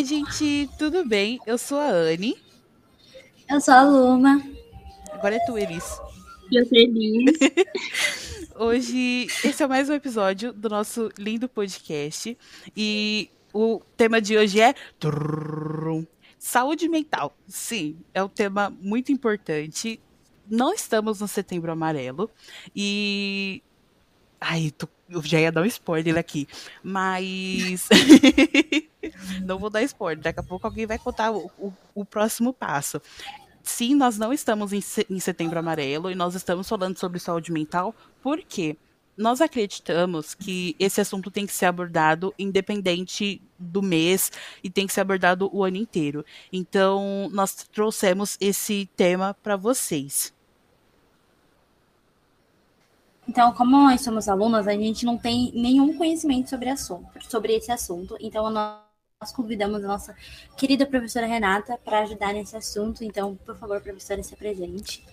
Oi, gente, tudo bem? Eu sou a Anne. Eu sou a Luma. Agora é tu, Elis. Eu sou Elis. Hoje, esse é mais um episódio do nosso lindo podcast. E o tema de hoje é. Saúde mental. Sim, é um tema muito importante. Não estamos no setembro amarelo. E. Ai, tô... eu já ia dar um spoiler aqui. Mas. não vou dar spoiler. Daqui a pouco alguém vai contar o, o, o próximo passo. Sim, nós não estamos em, em setembro amarelo e nós estamos falando sobre saúde mental porque nós acreditamos que esse assunto tem que ser abordado independente do mês e tem que ser abordado o ano inteiro. Então, nós trouxemos esse tema para vocês. Então, como nós somos alunas, a gente não tem nenhum conhecimento sobre, assunto, sobre esse assunto. Então, nós convidamos a nossa querida professora Renata para ajudar nesse assunto. Então, por favor, professora, se apresente.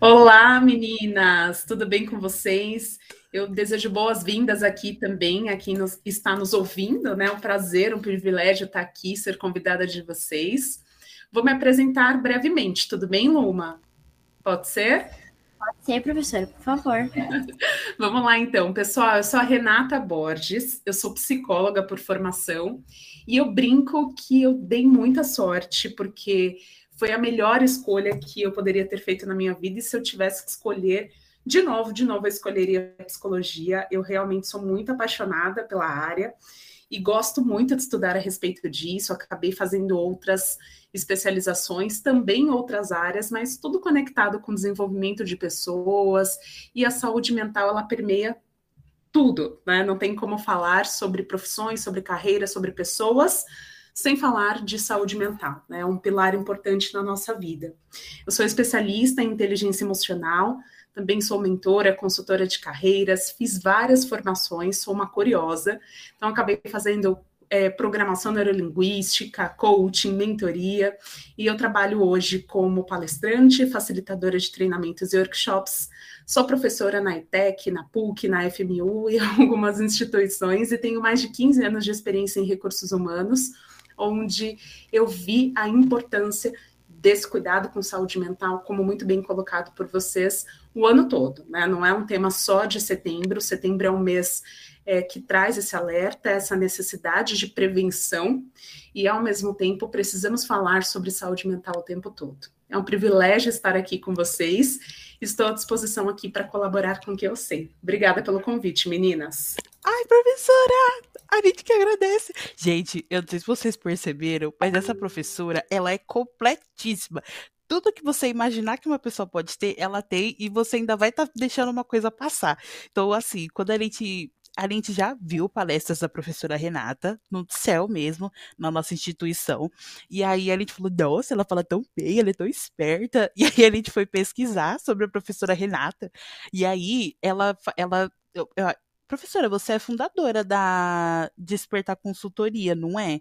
Olá, meninas, tudo bem com vocês? Eu desejo boas-vindas aqui também, a quem nos, está nos ouvindo, né? Um prazer, um privilégio estar aqui, ser convidada de vocês. Vou me apresentar brevemente, tudo bem, Luma? Pode ser? Pode ser, professora, por favor. Vamos lá, então. Pessoal, eu sou a Renata Borges, eu sou psicóloga por formação e eu brinco que eu dei muita sorte, porque foi a melhor escolha que eu poderia ter feito na minha vida e se eu tivesse que escolher de novo, de novo, eu escolheria psicologia. Eu realmente sou muito apaixonada pela área e gosto muito de estudar a respeito disso. Acabei fazendo outras especializações, também em outras áreas, mas tudo conectado com o desenvolvimento de pessoas e a saúde mental, ela permeia tudo, né? Não tem como falar sobre profissões, sobre carreira, sobre pessoas, sem falar de saúde mental, né? É um pilar importante na nossa vida. Eu sou especialista em inteligência emocional, também sou mentora, consultora de carreiras, fiz várias formações, sou uma curiosa, então acabei fazendo é, programação neurolinguística, coaching, mentoria, e eu trabalho hoje como palestrante, facilitadora de treinamentos e workshops. Sou professora na ETEC, na PUC, na FMU e algumas instituições, e tenho mais de 15 anos de experiência em recursos humanos, onde eu vi a importância desse cuidado com saúde mental, como muito bem colocado por vocês, o ano todo, né? Não é um tema só de setembro, setembro é um mês é, que traz esse alerta, essa necessidade de prevenção, e ao mesmo tempo precisamos falar sobre saúde mental o tempo todo. É um privilégio estar aqui com vocês. Estou à disposição aqui para colaborar com o que eu sei. Obrigada pelo convite, meninas. Ai, professora! A gente que agradece. Gente, eu não sei se vocês perceberam, mas essa professora, ela é completíssima tudo que você imaginar que uma pessoa pode ter, ela tem, e você ainda vai estar tá deixando uma coisa passar. Então, assim, quando a gente a gente já viu palestras da professora Renata, no céu mesmo, na nossa instituição. E aí a gente falou, nossa, ela fala tão bem, ela é tão esperta. E aí a gente foi pesquisar sobre a professora Renata. E aí ela, ela eu, eu, professora, você é fundadora da Despertar Consultoria, não é?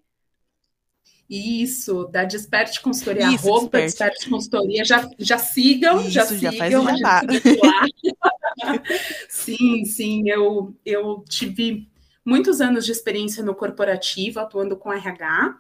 Isso, da Desperte Consultoria, Isso, arroba Desperte. Desperte Consultoria, já, já sigam, Isso, já, já sigam, faz já sim, sim, eu, eu tive muitos anos de experiência no corporativo, atuando com RH,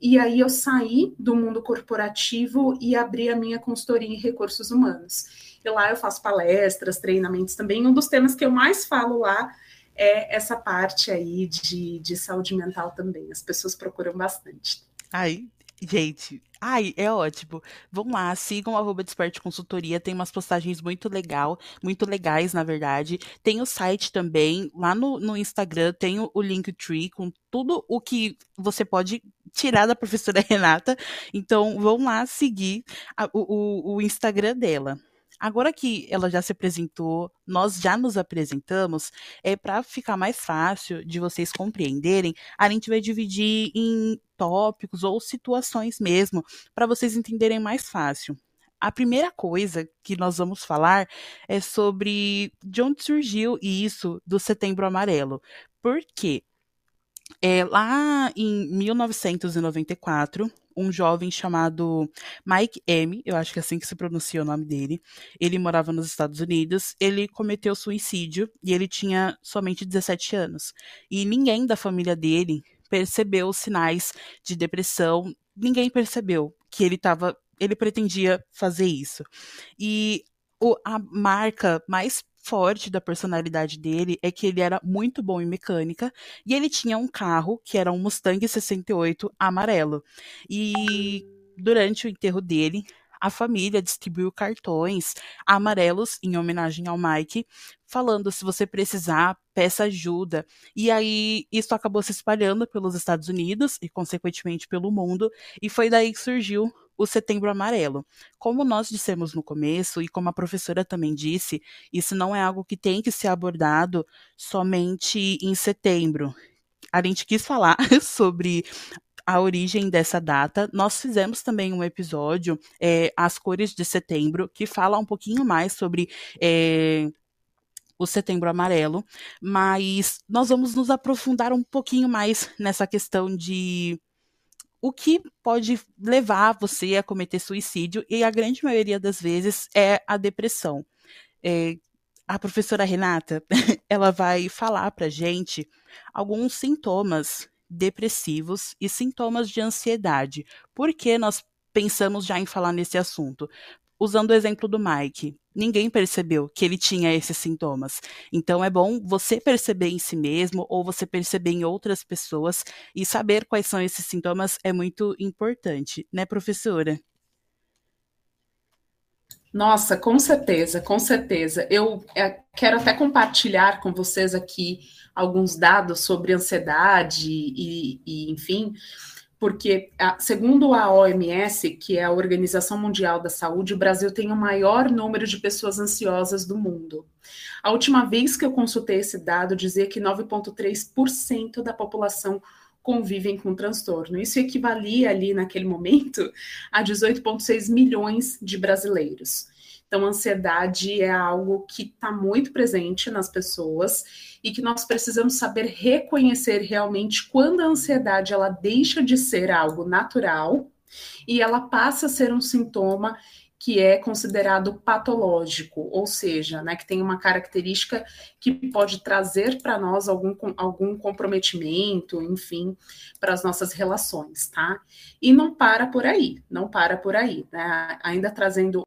e aí eu saí do mundo corporativo e abri a minha consultoria em recursos humanos. E lá eu faço palestras, treinamentos também. Um dos temas que eu mais falo lá é essa parte aí de, de saúde mental também. As pessoas procuram bastante. Ai, gente, ai, é ótimo. Vão lá, sigam arroba Desperte Consultoria, tem umas postagens muito legal, muito legais, na verdade. Tem o site também, lá no, no Instagram tem o, o Linktree com tudo o que você pode tirar da professora Renata. Então, vão lá seguir a, o, o Instagram dela. Agora que ela já se apresentou, nós já nos apresentamos, é para ficar mais fácil de vocês compreenderem, a gente vai dividir em tópicos ou situações mesmo, para vocês entenderem mais fácil. A primeira coisa que nós vamos falar é sobre de onde surgiu isso do Setembro Amarelo. Por quê? É, lá em 1994, um jovem chamado Mike M, eu acho que é assim que se pronuncia o nome dele. Ele morava nos Estados Unidos, ele cometeu suicídio e ele tinha somente 17 anos. E ninguém da família dele percebeu os sinais de depressão, ninguém percebeu que ele estava, ele pretendia fazer isso. E o, a marca mais forte da personalidade dele é que ele era muito bom em mecânica e ele tinha um carro que era um Mustang 68 amarelo. E durante o enterro dele, a família distribuiu cartões amarelos em homenagem ao Mike, falando se você precisar, peça ajuda. E aí isso acabou se espalhando pelos Estados Unidos e consequentemente pelo mundo, e foi daí que surgiu o Setembro Amarelo. Como nós dissemos no começo, e como a professora também disse, isso não é algo que tem que ser abordado somente em setembro. A gente quis falar sobre a origem dessa data. Nós fizemos também um episódio, é, As Cores de Setembro, que fala um pouquinho mais sobre. É, o Setembro Amarelo, mas nós vamos nos aprofundar um pouquinho mais nessa questão de o que pode levar você a cometer suicídio, e a grande maioria das vezes é a depressão. É, a professora Renata, ela vai falar pra gente alguns sintomas depressivos e sintomas de ansiedade. Por que nós pensamos já em falar nesse assunto? Usando o exemplo do Mike, ninguém percebeu que ele tinha esses sintomas. Então é bom você perceber em si mesmo ou você perceber em outras pessoas e saber quais são esses sintomas é muito importante, né, professora? Nossa, com certeza, com certeza. Eu é, quero até compartilhar com vocês aqui alguns dados sobre ansiedade e, e enfim, porque, segundo a OMS, que é a Organização Mundial da Saúde, o Brasil tem o maior número de pessoas ansiosas do mundo. A última vez que eu consultei esse dado dizia que 9,3% da população convivem com transtorno. Isso equivalia ali naquele momento a 18,6 milhões de brasileiros. Então, ansiedade é algo que está muito presente nas pessoas e que nós precisamos saber reconhecer realmente quando a ansiedade ela deixa de ser algo natural e ela passa a ser um sintoma que é considerado patológico, ou seja, né, que tem uma característica que pode trazer para nós algum, algum comprometimento, enfim, para as nossas relações, tá? E não para por aí, não para por aí, né? Ainda trazendo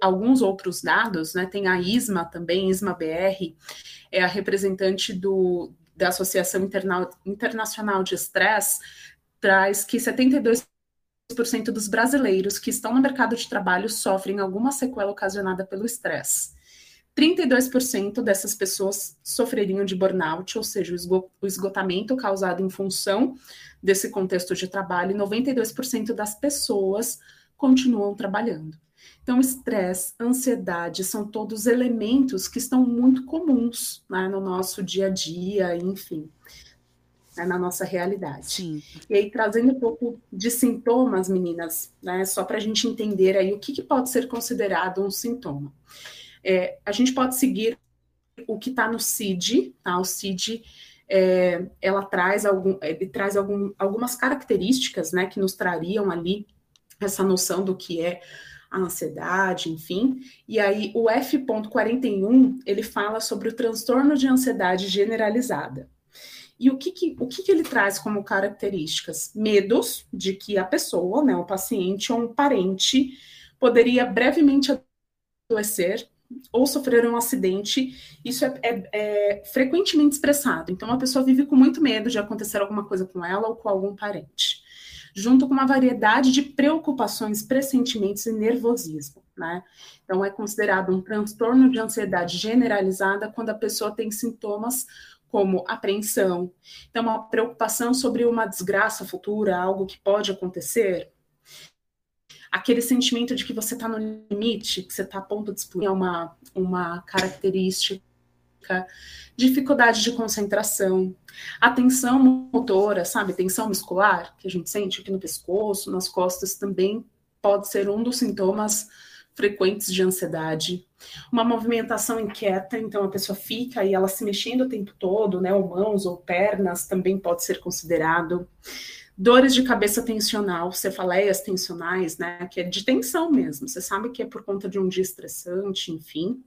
alguns outros dados, né? Tem a ISMA também, ISMA BR, é a representante do, da Associação Interna Internacional de Estresse, traz que 72 cento dos brasileiros que estão no mercado de trabalho sofrem alguma sequela ocasionada pelo estresse. 32% dessas pessoas sofreriam de burnout, ou seja, o esgotamento causado em função desse contexto de trabalho, e 92% das pessoas continuam trabalhando. Então, estresse, ansiedade são todos elementos que estão muito comuns né, no nosso dia a dia, enfim né, na nossa realidade. Sim. E aí, trazendo um pouco de sintomas, meninas, né, só para a gente entender aí o que, que, pode ser considerado um sintoma. É, a gente pode seguir o que está no CID, tá? O CID é, ela traz, algum, ele traz algum, algumas características né, que nos trariam ali essa noção do que é a ansiedade, enfim. E aí o F.41 ele fala sobre o transtorno de ansiedade generalizada. E o que, que o que, que, ele traz como características? Medos de que a pessoa, né, o paciente ou um parente, poderia brevemente adoecer ou sofrer um acidente. Isso é, é, é frequentemente expressado. Então, a pessoa vive com muito medo de acontecer alguma coisa com ela ou com algum parente. Junto com uma variedade de preocupações, pressentimentos e nervosismo. Né? Então, é considerado um transtorno de ansiedade generalizada quando a pessoa tem sintomas como apreensão. Então, uma preocupação sobre uma desgraça futura, algo que pode acontecer. Aquele sentimento de que você está no limite, que você está a ponto de explodir uma, uma característica. Dificuldade de concentração, a tensão motora, sabe, tensão muscular, que a gente sente aqui no pescoço, nas costas, também pode ser um dos sintomas frequentes de ansiedade, uma movimentação inquieta, então a pessoa fica e ela se mexendo o tempo todo, né, ou mãos ou pernas também pode ser considerado. Dores de cabeça tensional, cefaleias tensionais, né, que é de tensão mesmo, você sabe que é por conta de um dia estressante, enfim.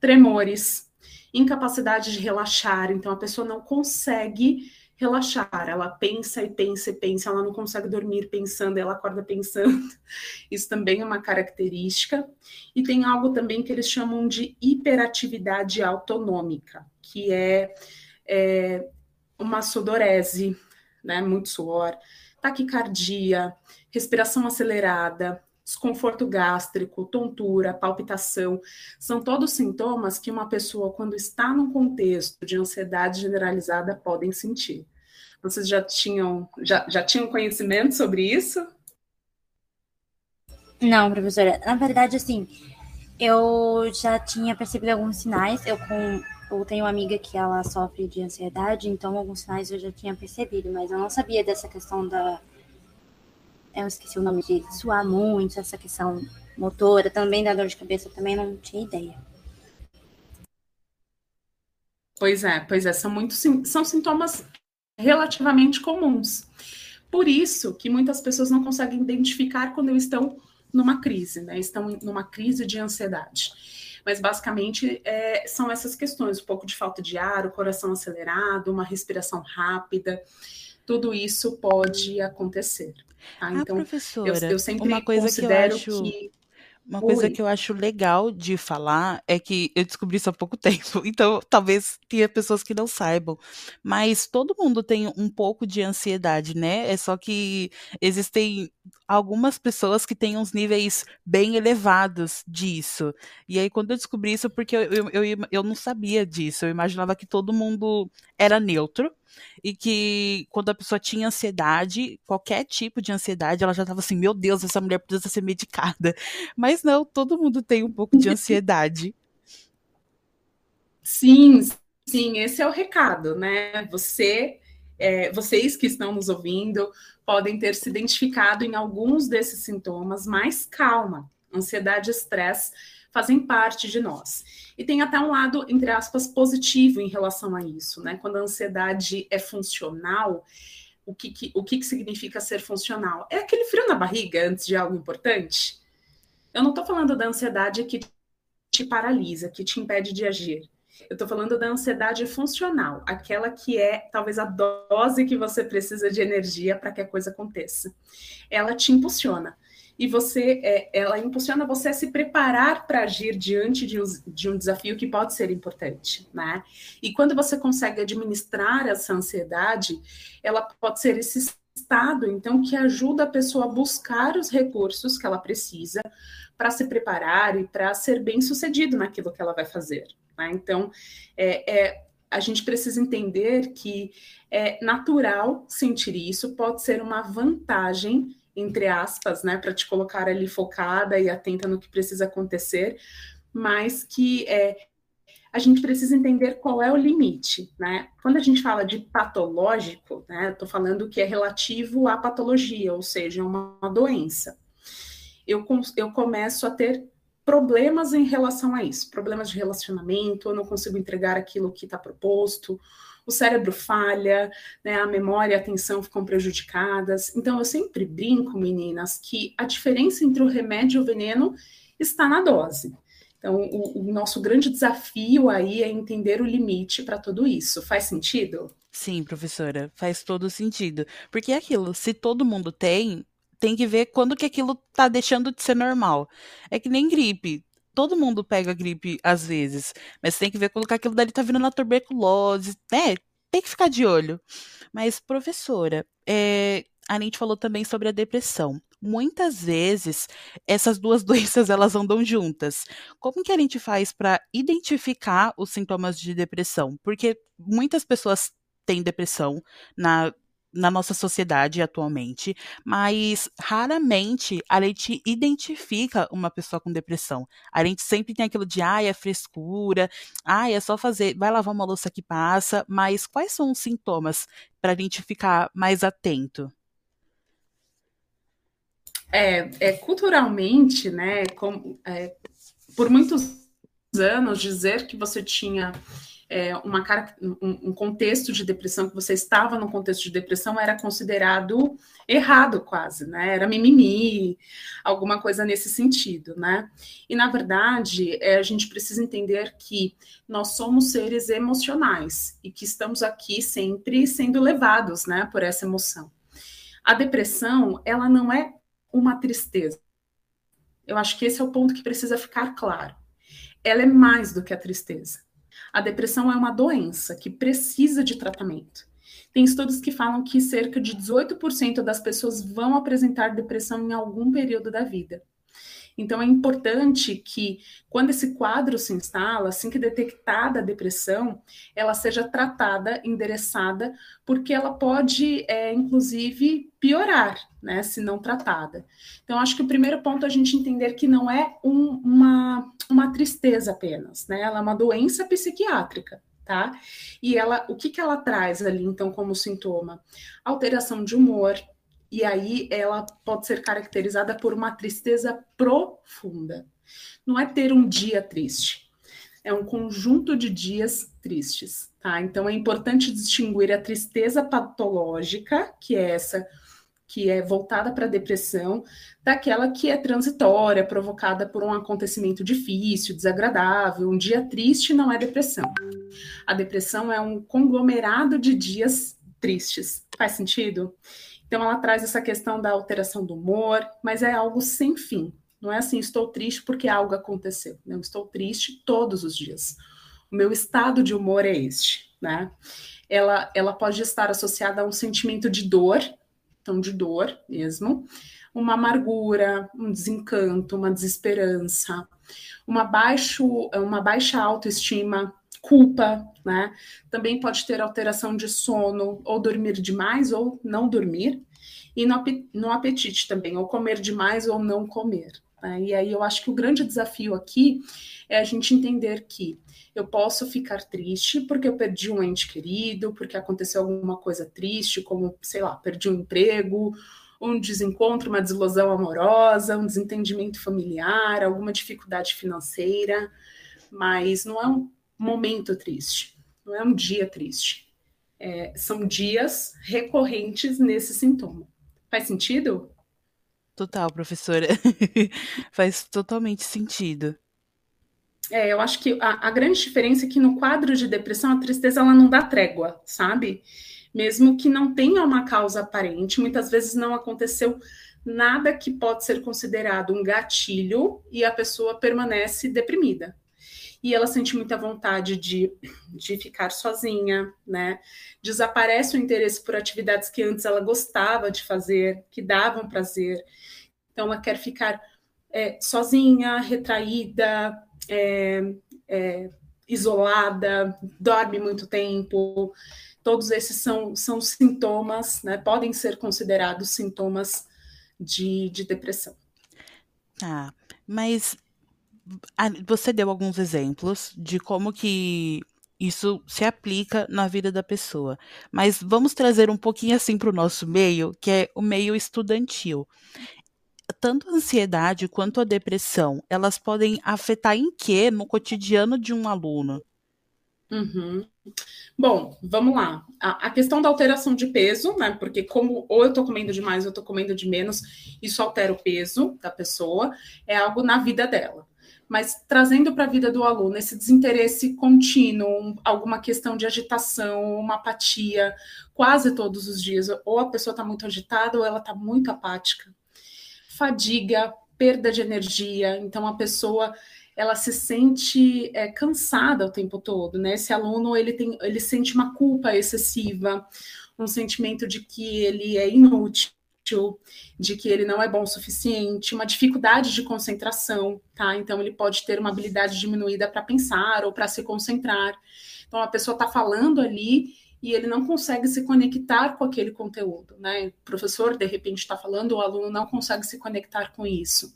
Tremores, incapacidade de relaxar, então a pessoa não consegue relaxar. Ela pensa e pensa e pensa, ela não consegue dormir pensando, ela acorda pensando. Isso também é uma característica. E tem algo também que eles chamam de hiperatividade autonômica, que é, é uma sudorese, né? Muito suor, taquicardia, respiração acelerada, desconforto gástrico, tontura, palpitação, são todos sintomas que uma pessoa, quando está num contexto de ansiedade generalizada, podem sentir. Vocês já tinham, já, já tinham conhecimento sobre isso? Não, professora. Na verdade, assim, eu já tinha percebido alguns sinais. Eu, com, eu tenho uma amiga que ela sofre de ansiedade, então alguns sinais eu já tinha percebido, mas eu não sabia dessa questão da eu esqueci o nome de suar muito, essa questão motora, também da dor de cabeça, também não tinha ideia. Pois é, pois é, são muito são sintomas relativamente comuns. Por isso que muitas pessoas não conseguem identificar quando estão numa crise, né? Estão numa crise de ansiedade. Mas basicamente é, são essas questões: um pouco de falta de ar, o coração acelerado, uma respiração rápida. Tudo isso pode acontecer. Tá? Ah, então, professora, eu, eu sempre uma coisa considero que, eu acho... que uma coisa Oi. que eu acho legal de falar é que eu descobri isso há pouco tempo, então talvez tenha pessoas que não saibam, mas todo mundo tem um pouco de ansiedade, né? É só que existem algumas pessoas que têm uns níveis bem elevados disso. E aí, quando eu descobri isso, porque eu, eu, eu, eu não sabia disso, eu imaginava que todo mundo era neutro, e que quando a pessoa tinha ansiedade, qualquer tipo de ansiedade, ela já estava assim, meu Deus, essa mulher precisa ser medicada. Mas não, todo mundo tem um pouco de ansiedade. Sim, sim, esse é o recado, né? Você, é, vocês que estão nos ouvindo, podem ter se identificado em alguns desses sintomas, mas calma, ansiedade e estresse fazem parte de nós. E tem até um lado, entre aspas, positivo em relação a isso, né? Quando a ansiedade é funcional, o que, que o que, que significa ser funcional? É aquele frio na barriga antes de algo importante? Eu não estou falando da ansiedade que te paralisa, que te impede de agir. Eu estou falando da ansiedade funcional, aquela que é talvez a dose que você precisa de energia para que a coisa aconteça. Ela te impulsiona e você é, ela impulsiona você a se preparar para agir diante de um, de um desafio que pode ser importante, né? E quando você consegue administrar essa ansiedade, ela pode ser esse estado, então, que ajuda a pessoa a buscar os recursos que ela precisa para se preparar e para ser bem sucedido naquilo que ela vai fazer. Né? Então, é, é, a gente precisa entender que é natural sentir isso, pode ser uma vantagem entre aspas, né, para te colocar ali focada e atenta no que precisa acontecer, mas que é, a gente precisa entender qual é o limite, né? Quando a gente fala de patológico, né, estou falando que é relativo à patologia, ou seja, uma, uma doença. Eu, eu começo a ter problemas em relação a isso, problemas de relacionamento, eu não consigo entregar aquilo que está proposto, o cérebro falha, né, a memória e a atenção ficam prejudicadas. Então, eu sempre brinco, meninas, que a diferença entre o remédio e o veneno está na dose. Então, o, o nosso grande desafio aí é entender o limite para tudo isso. Faz sentido? Sim, professora, faz todo sentido. Porque é aquilo, se todo mundo tem, tem que ver quando que aquilo tá deixando de ser normal. É que nem gripe todo mundo pega gripe às vezes, mas tem que ver quando aquilo dali tá vindo na tuberculose, né? Tem que ficar de olho. Mas, professora, é, a gente falou também sobre a depressão. Muitas vezes essas duas doenças elas andam juntas. Como que a gente faz para identificar os sintomas de depressão? Porque muitas pessoas têm depressão na na nossa sociedade atualmente, mas raramente a gente identifica uma pessoa com depressão. A gente sempre tem aquilo de, ah, é frescura, ah, é só fazer, vai lavar uma louça que passa, mas quais são os sintomas para a gente ficar mais atento? É, é culturalmente, né, com, é, por muitos anos, dizer que você tinha é, uma, um, um contexto de depressão, que você estava no contexto de depressão, era considerado errado quase, né? Era mimimi, alguma coisa nesse sentido, né? E na verdade, é, a gente precisa entender que nós somos seres emocionais e que estamos aqui sempre sendo levados, né, por essa emoção. A depressão, ela não é uma tristeza. Eu acho que esse é o ponto que precisa ficar claro. Ela é mais do que a tristeza. A depressão é uma doença que precisa de tratamento. Tem estudos que falam que cerca de 18% das pessoas vão apresentar depressão em algum período da vida. Então, é importante que, quando esse quadro se instala, assim que detectada a depressão, ela seja tratada, endereçada, porque ela pode, é, inclusive, piorar, né, se não tratada. Então, acho que o primeiro ponto é a gente entender que não é um, uma, uma tristeza apenas, né, ela é uma doença psiquiátrica. Tá? E ela, o que, que ela traz ali, então, como sintoma? Alteração de humor, e aí ela pode ser caracterizada por uma tristeza profunda. Não é ter um dia triste, é um conjunto de dias tristes, tá? Então é importante distinguir a tristeza patológica, que é essa que é voltada para a depressão, daquela que é transitória, provocada por um acontecimento difícil, desagradável. Um dia triste não é depressão. A depressão é um conglomerado de dias tristes. Faz sentido? Então, ela traz essa questão da alteração do humor, mas é algo sem fim. Não é assim, estou triste porque algo aconteceu. Não, estou triste todos os dias. O meu estado de humor é este, né? Ela, ela pode estar associada a um sentimento de dor, então de dor mesmo, uma amargura, um desencanto, uma desesperança, uma, baixo, uma baixa autoestima, culpa, né? Também pode ter alteração de sono, ou dormir demais ou não dormir, e no, apetite também, ou comer demais ou não comer. Né? E aí eu acho que o grande desafio aqui é a gente entender que eu posso ficar triste porque eu perdi um ente querido, porque aconteceu alguma coisa triste, como, sei lá, perdi um emprego, um desencontro, uma desilusão amorosa, um desentendimento familiar, alguma dificuldade financeira, mas não é um momento triste, não é um dia triste. É, são dias recorrentes nesse sintoma. Faz sentido? Total, professora. Faz totalmente sentido. É, eu acho que a, a, grande diferença é que no quadro de depressão a tristeza ela não dá trégua, sabe? Mesmo que não tenha uma causa aparente, muitas vezes não aconteceu nada que pode ser considerado um gatilho e a pessoa permanece deprimida e ela sente muita vontade de, de ficar sozinha, né? Desaparece o interesse por atividades que antes ela gostava de fazer, que davam prazer. Então, ela quer ficar é, sozinha, retraída, é, é, isolada, dorme muito tempo. Todos esses são, são sintomas, né? Podem ser considerados sintomas de, de depressão. Tá, mas você deu alguns exemplos de como que isso se aplica na vida da pessoa. Mas vamos trazer um pouquinho assim para o nosso meio, que é o meio estudantil. Tanto a ansiedade quanto a depressão, elas podem afetar em quê no cotidiano de um aluno? Uhum. Bom, vamos lá. A, a, questão da alteração de peso, né? Porque como ou eu tô comendo demais ou eu tô comendo de menos, isso altera o peso da pessoa, é algo na vida dela mas trazendo para a vida do aluno esse desinteresse contínuo, alguma questão de agitação, uma apatia, quase todos os dias, ou a pessoa está muito agitada ou ela está muito apática. Fadiga, perda de energia, então a pessoa ela se sente é, cansada o tempo todo, né? Esse aluno ele tem, ele sente uma culpa excessiva, um sentimento de que ele é inútil, de que ele não é bom o suficiente, uma dificuldade de concentração, tá? Então ele pode ter uma habilidade diminuída para pensar ou para se concentrar. Então a pessoa está falando ali e ele não consegue se conectar com aquele conteúdo, né? O professor de repente está falando, o aluno não consegue se conectar com isso.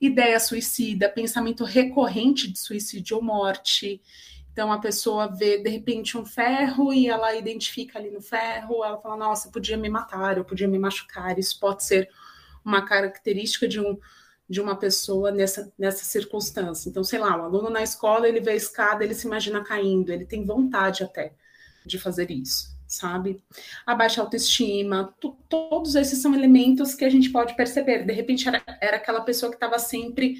Ideia suicida, pensamento recorrente de suicídio ou morte. Então a pessoa vê de repente um ferro e ela identifica ali no ferro, ela fala: "Nossa, podia me matar, eu podia me machucar". Isso pode ser uma característica de um de uma pessoa nessa, nessa circunstância. Então, sei lá, o aluno na escola, ele vê a escada, ele se imagina caindo, ele tem vontade até de fazer isso, sabe? A baixa autoestima, todos esses são elementos que a gente pode perceber. De repente, era, era aquela pessoa que estava sempre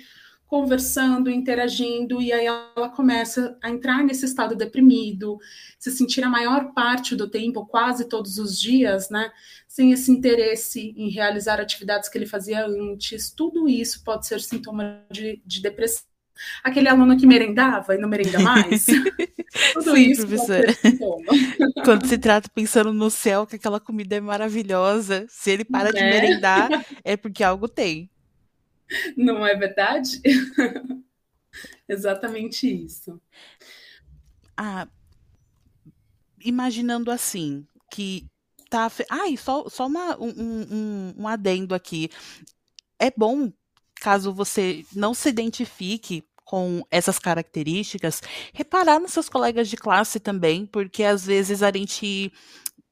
conversando, interagindo, e aí ela começa a entrar nesse estado deprimido, se sentir a maior parte do tempo, quase todos os dias, né, sem esse interesse em realizar atividades que ele fazia antes. Tudo isso pode ser sintoma de, de depressão. Aquele aluno que merendava e não merenda mais. Tudo Sim, isso professora. Quando se trata pensando no céu, que aquela comida é maravilhosa, se ele para de Né? merendar, é porque algo tem. Não é verdade? Exatamente isso. Ah, imaginando assim, que tá. Ai, só, só uma, um, um, um- um adendo aqui. É bom, caso você não se identifique com essas características, reparar nos seus colegas de classe também, porque às vezes a gente.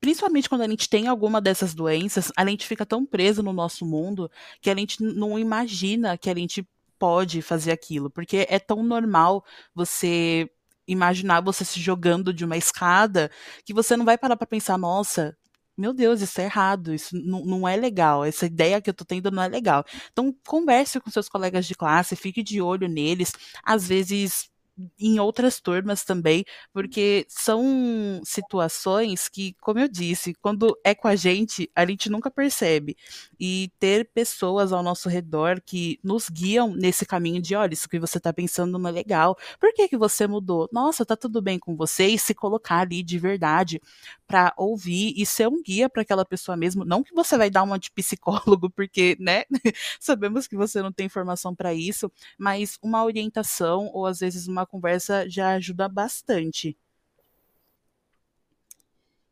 Principalmente quando a gente tem alguma dessas doenças, a gente fica tão preso no nosso mundo que a gente não imagina que a gente pode fazer aquilo, porque é tão normal você imaginar você se jogando de uma escada que você não vai parar para pensar, nossa, meu Deus, isso é errado, isso não, é legal, essa ideia que eu tô tendo não é legal. Então, converse com seus colegas de classe, fique de olho neles, às vezes em outras turmas também, porque são situações que, como eu disse, quando é com a gente, a gente nunca percebe. E ter pessoas ao nosso redor que nos guiam nesse caminho de, olha, isso que você tá pensando não é legal. Por que que você mudou? Nossa, tá tudo bem com você? E se colocar ali de verdade para ouvir e ser um guia para aquela pessoa mesmo. Não que você vai dar uma de psicólogo, porque, né, sabemos que você não tem formação para isso, mas uma orientação ou às vezes uma conversa já ajuda bastante.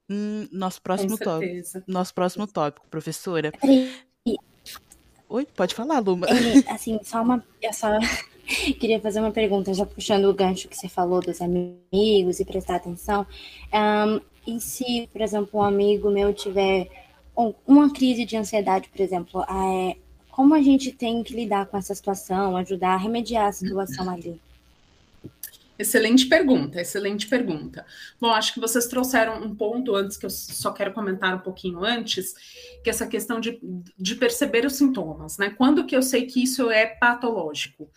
Hum, nosso próximo tópico. Nosso próximo tópico, professora. Oi, pode falar, Luma. Ele, assim, só uma. Eu só queria fazer uma pergunta, já puxando o gancho que você falou dos amigos e prestar atenção. Ahn, e se, por exemplo, um amigo meu tiver um- uma crise de ansiedade, por exemplo, ah, é, como a gente tem que lidar com essa situação, ajudar a remediar a situação ali? Excelente pergunta, excelente pergunta. Bom, acho que vocês trouxeram um ponto antes que eu só quero comentar um pouquinho antes, que é essa questão de, de perceber os sintomas, né? Quando que eu sei que isso é patológico?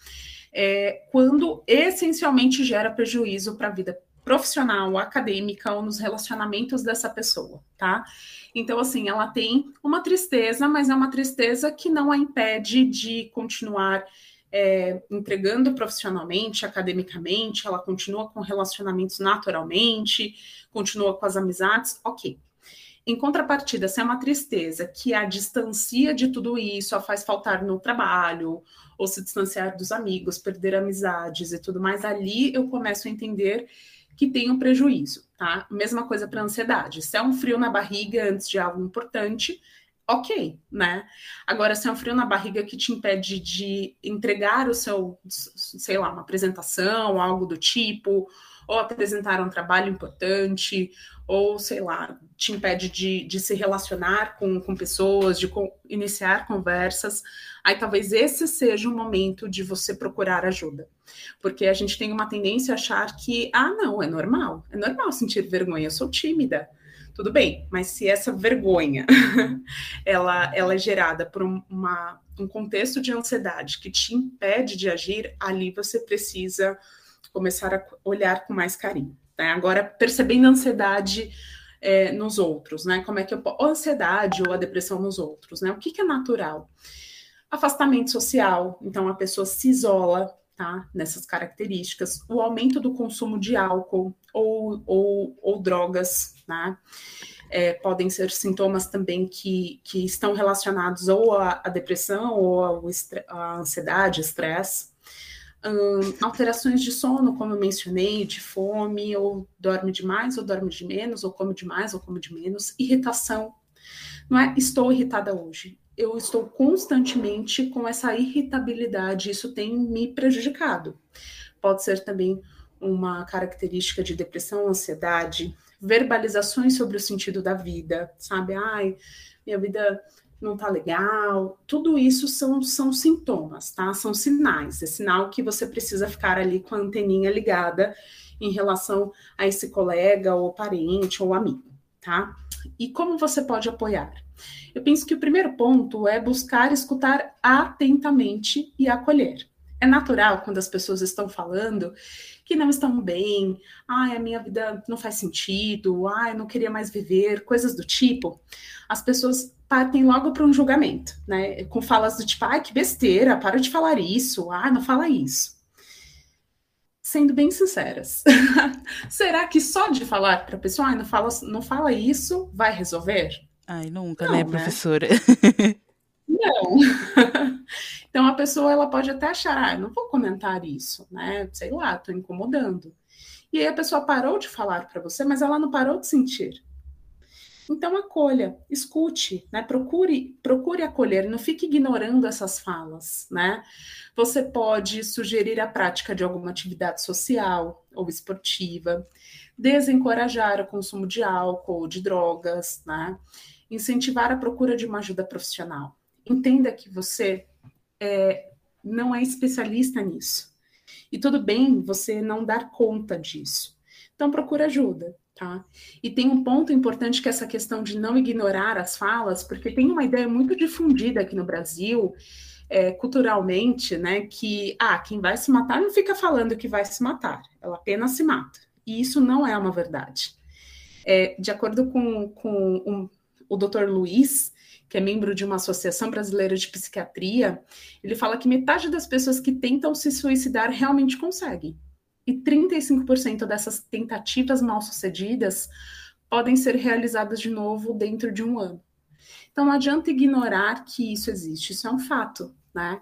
É quando essencialmente gera prejuízo para a vida profissional, acadêmica ou nos relacionamentos dessa pessoa, tá? Então, assim, ela tem uma tristeza, mas é uma tristeza que não a impede de continuar é, entregando profissionalmente, academicamente, ela continua com relacionamentos naturalmente, continua com as amizades, ok. Em contrapartida, se é uma tristeza que a distancia de tudo isso, a faz faltar no trabalho, ou se distanciar dos amigos, perder amizades e tudo mais, ali eu começo a entender que tem um prejuízo, tá? Mesma coisa para ansiedade. Se é um frio na barriga antes de algo importante, ok, né? Agora, se é um frio na barriga que te impede de entregar o seu, sei lá, uma apresentação, algo do tipo, ou apresentar um trabalho importante, ou sei lá, te impede de, de se relacionar com, com pessoas, de co iniciar conversas, aí talvez esse seja o momento de você procurar ajuda. Porque a gente tem uma tendência a achar que, ah, não, é normal, é normal sentir vergonha, eu sou tímida tudo bem, mas se essa vergonha ela, ela é gerada por uma, um contexto de ansiedade que te impede de agir, ali você precisa começar a olhar com mais carinho. Né? Agora, percebendo a ansiedade é, nos outros, né? Como é que eu ou a ansiedade ou a depressão nos outros, né? O que, que é natural? Afastamento social, então a pessoa se isola, tá? Nessas características, o aumento do consumo de álcool ou, ou, ou drogas, né? É, podem ser sintomas também que, que estão relacionados ou à, à depressão ou ao, à ansiedade, estresse. Hum, alterações de sono, como eu mencionei, de fome, ou dorme demais, ou dorme de menos, ou come demais, ou come de menos. Irritação. Não é estou irritada hoje. Eu estou constantemente com essa irritabilidade, isso tem me prejudicado. Pode ser também uma característica de depressão, ansiedade, verbalizações sobre o sentido da vida, sabe? Ai, minha vida não tá legal. Tudo isso são, são sintomas, tá? São sinais. É sinal que você precisa ficar ali com a anteninha ligada em relação a esse colega ou parente ou amigo, tá? E como você pode apoiar? Eu penso que o primeiro ponto é buscar escutar atentamente e acolher. É natural quando as pessoas estão falando que não estão bem, ai, a minha vida não faz sentido, ai, eu não queria mais viver, coisas do tipo. As pessoas partem logo para um julgamento, né? Com falas do tipo, ai, que besteira, para de falar isso, ai, não fala isso. Sendo bem sinceras, será que só de falar para a pessoa, ai, não fala, não fala isso, vai resolver? Ai, nunca, né, não, né, professora? Não. então a pessoa ela pode até achar, ah, não vou comentar isso, né? Sei lá, tô incomodando. E aí a pessoa parou de falar para você, mas ela não parou de sentir. Então acolha, escute, né? Procure, procure acolher, não fique ignorando essas falas, né? Você pode sugerir a prática de alguma atividade social ou esportiva, desencorajar o consumo de álcool ou de drogas, né? Incentivar a procura de uma ajuda profissional entenda que você é, não é especialista nisso. E tudo bem você não dar conta disso. Então, procura ajuda, tá? E tem um ponto importante que é essa questão de não ignorar as falas, porque tem uma ideia muito difundida aqui no Brasil, é, culturalmente, né, que, ah, quem vai se matar não fica falando que vai se matar, ela apenas se mata. E isso não é uma verdade. É, de acordo com, com um, o Dr. Luiz, que é membro de uma associação brasileira de psiquiatria, ele fala que metade das pessoas que tentam se suicidar realmente conseguem. E 35% dessas tentativas mal sucedidas podem ser realizadas de novo dentro de um ano. Então não adianta ignorar que isso existe, isso é um fato, né?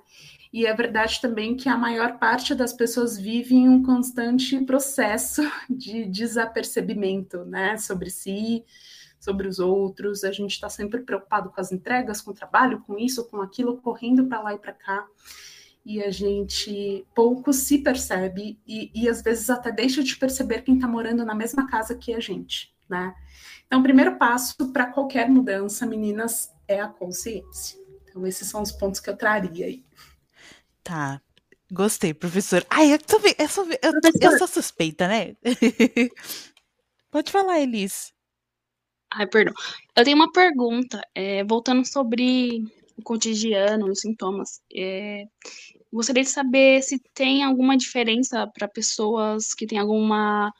E é verdade também que a maior parte das pessoas vive em um constante processo de desapercebimento, né, sobre si, sobre os outros, a gente está sempre preocupado com as entregas, com o trabalho, com isso, com aquilo, correndo para lá e para cá. E a gente pouco se percebe e, e às vezes até deixa de perceber quem está morando na mesma casa que a gente, né? Então, o primeiro passo para qualquer mudança, meninas, é a consciência. Então, esses são os pontos que eu traria aí. Tá. Gostei, professor. Ai, eu, tô, eu, sou, eu, eu sou suspeita, né? Pode falar, Elis. Ai, perdão. Eu tenho uma pergunta, é, voltando sobre o cotidiano, os sintomas. É, gostaria de saber se tem alguma diferença para pessoas que têm alguma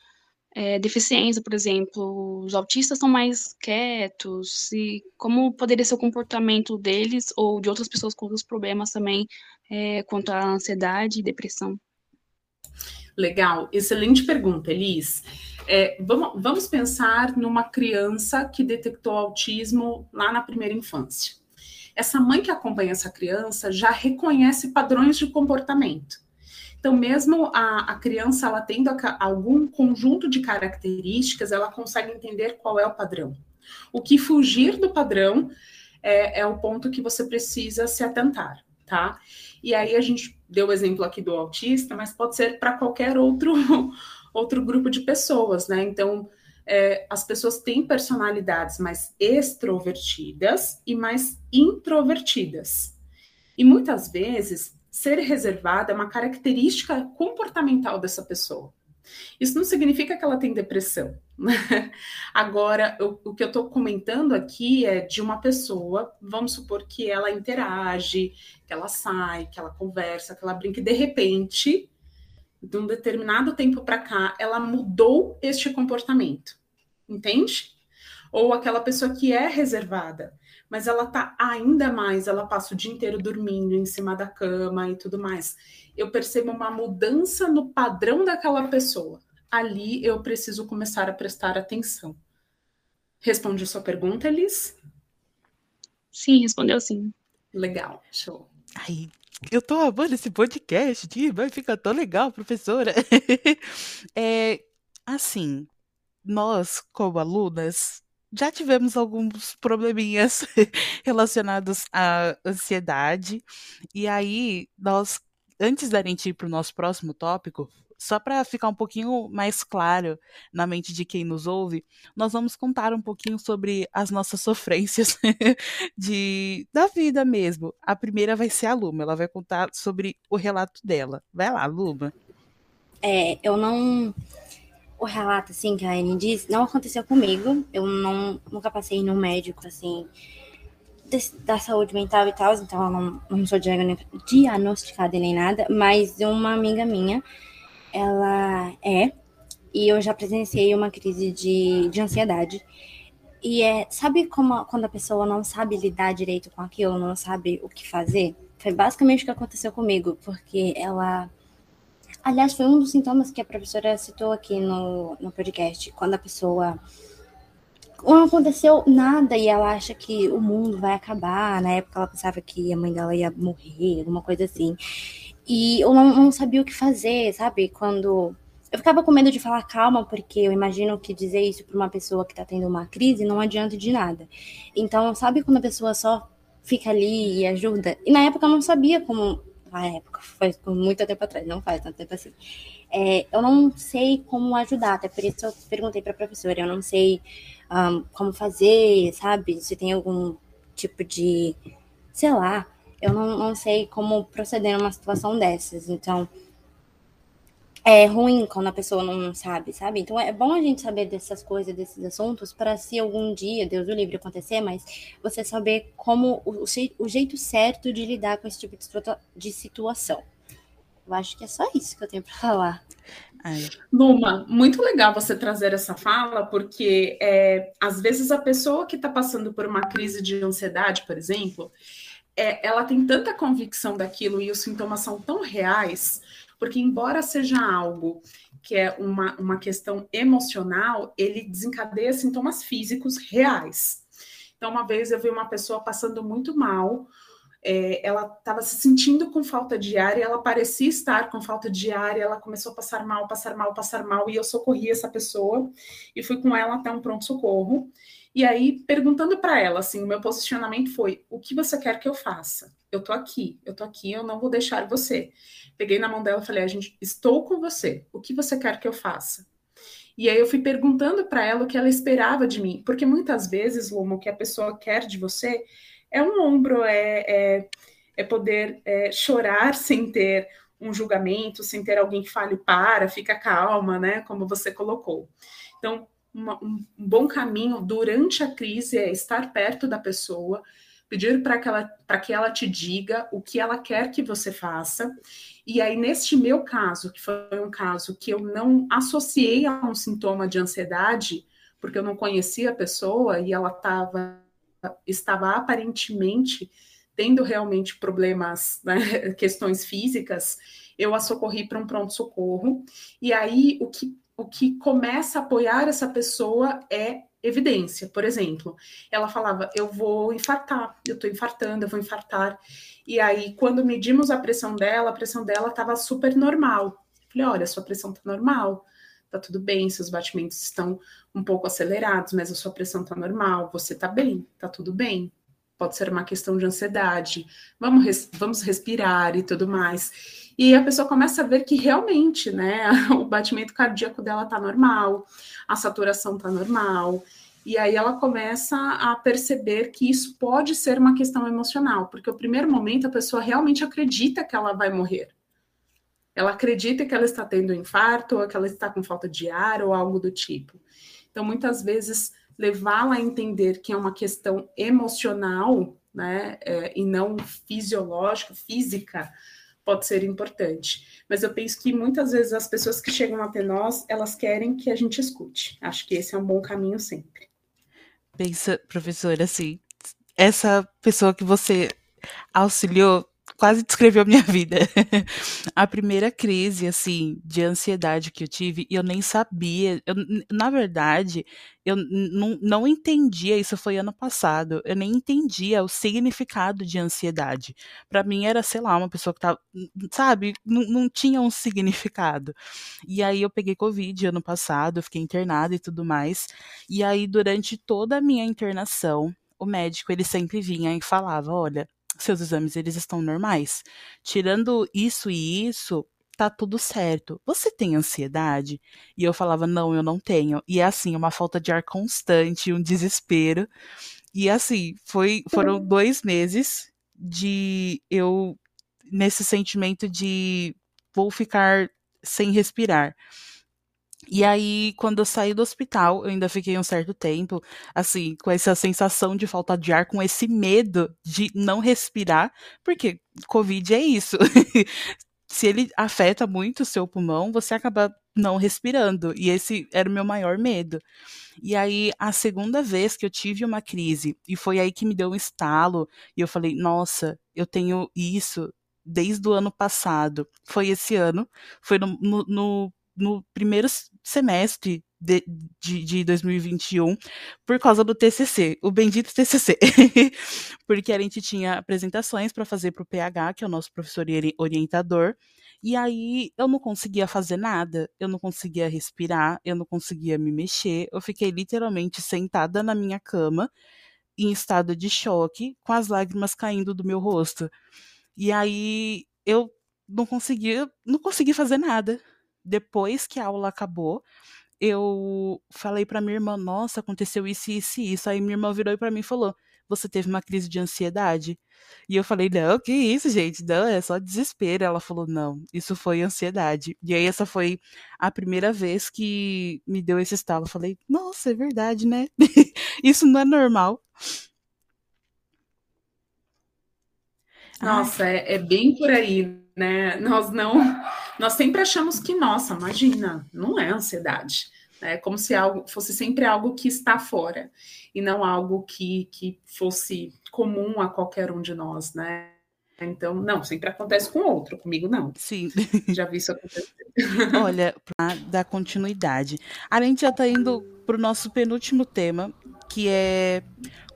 é, deficiência, por exemplo, os autistas são mais quietos, e como poderia ser o comportamento deles ou de outras pessoas com outros problemas também, é, quanto à ansiedade e depressão. Legal, excelente pergunta, Elis. É, vamos, vamos pensar numa criança que detectou autismo lá na primeira infância. Essa mãe que acompanha essa criança já reconhece padrões de comportamento. Então, mesmo a, a criança ela tendo a, algum conjunto de características, ela consegue entender qual é o padrão. O que fugir do padrão é, é o ponto que você precisa se atentar, tá? E aí a gente deu o exemplo aqui do autista, mas pode ser para qualquer outro outro grupo de pessoas, né? Então, é, as pessoas têm personalidades mais extrovertidas e mais introvertidas. E muitas vezes, ser reservada é uma característica comportamental dessa pessoa. Isso não significa que ela tem depressão. Né? Agora, o, que eu estou comentando aqui é de uma pessoa, vamos supor que ela interage, que ela sai, que ela conversa, que ela brinca, e de repente de um determinado tempo para cá, ela mudou este comportamento, entende? Ou aquela pessoa que é reservada, mas ela tá ainda mais, ela passa o dia inteiro dormindo em cima da cama e tudo mais. Eu percebo uma mudança no padrão daquela pessoa. Ali eu preciso começar a prestar atenção. Responde a sua pergunta, Elis? Sim, respondeu sim. Legal, show. Aí, eu tô amando esse podcast, vai ficar tão legal, professora. é, assim, nós, como alunas, já tivemos alguns probleminhas relacionados à ansiedade. E aí, nós, antes da gente ir para o nosso próximo tópico, só para ficar um pouquinho mais claro na mente de quem nos ouve, nós vamos contar um pouquinho sobre as nossas sofrências de da vida mesmo. A primeira vai ser a Luma, ela vai contar sobre o relato dela. Vai lá, Luma. É, eu não o relato assim que a Anne diz não aconteceu comigo. Eu não nunca passei num médico assim da saúde mental e tal, então eu não, não sou diagnosticada nem nada, mas uma amiga minha, ela é, e eu já presenciei uma crise de, de ansiedade. E é, sabe como quando a pessoa não sabe lidar direito com aquilo, não sabe o que fazer? Foi basicamente o que aconteceu comigo, porque ela. Aliás, foi um dos sintomas que a professora citou aqui no, no podcast, quando a pessoa não aconteceu nada e ela acha que o mundo vai acabar. Na época ela pensava que a mãe dela ia morrer, alguma coisa assim. E eu não, não sabia o que fazer, sabe? Quando. Eu ficava com medo de falar calma, porque eu imagino que dizer isso para uma pessoa que tá tendo uma crise não adianta de nada. Então, sabe quando a pessoa só fica ali e ajuda? E na época eu não sabia como. Na época, foi muito tempo atrás, não faz tanto tempo assim. É, eu não sei como ajudar, até por isso eu perguntei para a professora. Eu não sei um, como fazer, sabe? Se tem algum tipo de, sei lá, eu não, não sei como proceder numa situação dessas. Então, é ruim quando a pessoa não sabe, sabe? Então é bom a gente saber dessas coisas, desses assuntos, para se algum dia, Deus o livre, acontecer, mas você saber como o, o jeito certo de lidar com esse tipo de situação. Eu acho que é só isso que eu tenho para falar. Ai. Luma, muito legal você trazer essa fala, porque é, às vezes a pessoa que está passando por uma crise de ansiedade, por exemplo, é, ela tem tanta convicção daquilo e os sintomas são tão reais, porque embora seja algo que é uma, uma questão emocional, ele desencadeia sintomas físicos reais. Então, uma vez eu vi uma pessoa passando muito mal, é, ela estava se sentindo com falta de ar e ela parecia estar com falta de ar e ela começou a passar mal, passar mal, passar mal e eu socorri essa pessoa e fui com ela até um pronto-socorro. E aí, perguntando para ela, assim, o meu posicionamento foi: o que você quer que eu faça? Eu tô aqui, eu tô aqui, eu não vou deixar você. Peguei na mão dela e falei: a gente, estou com você, o que você quer que eu faça? E aí eu fui perguntando para ela o que ela esperava de mim, porque muitas vezes, Luma, o que a pessoa quer de você é um ombro, é, é, é poder é, chorar sem ter um julgamento, sem ter alguém que fale para, fica calma, né? Como você colocou. Então, uma, um bom caminho durante a crise é estar perto da pessoa, pedir para que, ela, que ela te diga o que ela quer que você faça. E aí, neste meu caso, que foi um caso que eu não associei a um sintoma de ansiedade, porque eu não conhecia a pessoa e ela estava estava aparentemente tendo realmente problemas, né, questões físicas, eu a socorri para um pronto-socorro. E aí o que, o que começa a apoiar essa pessoa é evidência. Por exemplo, ela falava: Eu vou infartar, eu estou infartando, eu vou infartar. E aí, quando medimos a pressão dela, a pressão dela estava super normal. Falei: Olha, sua pressão está normal tá tudo bem, seus batimentos estão um pouco acelerados, mas a sua pressão tá normal, você tá bem, tá tudo bem. Pode ser uma questão de ansiedade, vamos, res vamos respirar e tudo mais. E a pessoa começa a ver que realmente, né, o batimento cardíaco dela tá normal, a saturação tá normal. E aí ela começa a perceber que isso pode ser uma questão emocional, porque o primeiro momento a pessoa realmente acredita que ela vai morrer. Ela acredita que ela está tendo um infarto, ou que ela está com falta de ar, ou algo do tipo. Então, muitas vezes, levá-la a entender que é uma questão emocional, né, é, e não fisiológica, física, pode ser importante. Mas eu penso que muitas vezes as pessoas que chegam até nós, elas querem que a gente escute. Acho que esse é um bom caminho sempre. Pensa, professora, assim, essa pessoa que você auxiliou quase descreveu minha vida. a primeira crise, assim, de ansiedade que eu tive, e eu nem sabia. Eu, na verdade, eu não, não entendia, isso foi ano passado, eu nem entendia o significado de ansiedade. Para mim era, sei lá, uma pessoa que tava, sabe, não, não tinha um significado. E aí eu peguei Covid ano passado, fiquei internada e tudo mais. E aí, durante toda a minha internação, o médico ele sempre vinha e falava: olha, seus exames eles estão normais. Tirando isso e isso, tá tudo certo. Você tem ansiedade? E eu falava, não, eu não tenho. E é assim, uma falta de ar constante, um desespero. E assim, foi, foram dois meses de eu nesse sentimento de vou ficar sem respirar. E aí, quando eu saí do hospital, eu ainda fiquei um certo tempo, assim, com essa sensação de falta de ar, com esse medo de não respirar, porque Covid é isso. Se ele afeta muito o seu pulmão, você acaba não respirando. E esse era o meu maior medo. E aí, a segunda vez que eu tive uma crise, e foi aí que me deu um estalo, e eu falei, nossa, eu tenho isso desde o ano passado. Foi esse ano, foi no, no, no no primeiro semestre de, de, de 2021 por causa do TCC, o bendito TCC. Porque a gente tinha apresentações para fazer para o PH, que é o nosso professor orientador, e aí eu não conseguia fazer nada, eu não conseguia respirar, eu não conseguia me mexer, eu fiquei literalmente sentada na minha cama, em estado de choque, com as lágrimas caindo do meu rosto. E aí eu não conseguia, não consegui fazer nada depois que a aula acabou, eu falei para minha irmã, nossa, aconteceu isso, isso e isso. Aí minha irmã virou para mim e falou, você teve uma crise de ansiedade? E eu falei, não, que isso, gente? Não, é só desespero. Ela falou, não, isso foi ansiedade. E aí essa foi a primeira vez que me deu esse estalo. Eu falei, nossa, é verdade, né? isso não é normal. Nossa, é, é bem por aí, né? Nós não, nós sempre achamos que, nossa, imagina, não é ansiedade. É como se algo fosse sempre algo que está fora e não algo que, que fosse comum a qualquer um de nós, né? Então, não, sempre acontece com outro, comigo não. Sim. Já vi isso acontecer. Olha, para dar continuidade, a gente já está indo para o nosso penúltimo tema, que é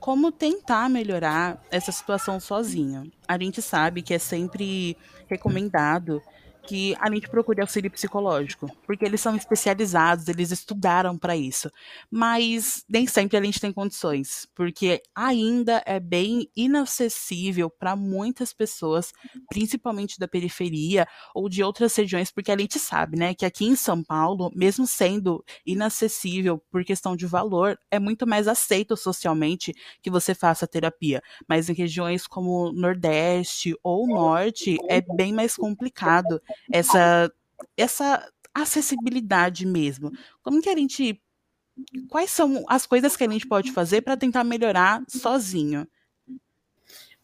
como tentar melhorar essa situação sozinho. A gente sabe que é sempre recomendado que a gente procure auxílio psicológico, porque eles são especializados, eles estudaram para isso. Mas nem sempre a gente tem condições, porque ainda é bem inacessível para muitas pessoas, principalmente da periferia ou de outras regiões, porque a gente sabe, né, que aqui em São Paulo, mesmo sendo inacessível por questão de valor, é muito mais aceito socialmente que você faça terapia. Mas em regiões como Nordeste ou Norte é bem mais complicado essa, essa acessibilidade mesmo. Como que a gente. Quais são as coisas que a gente pode fazer para tentar melhorar sozinho?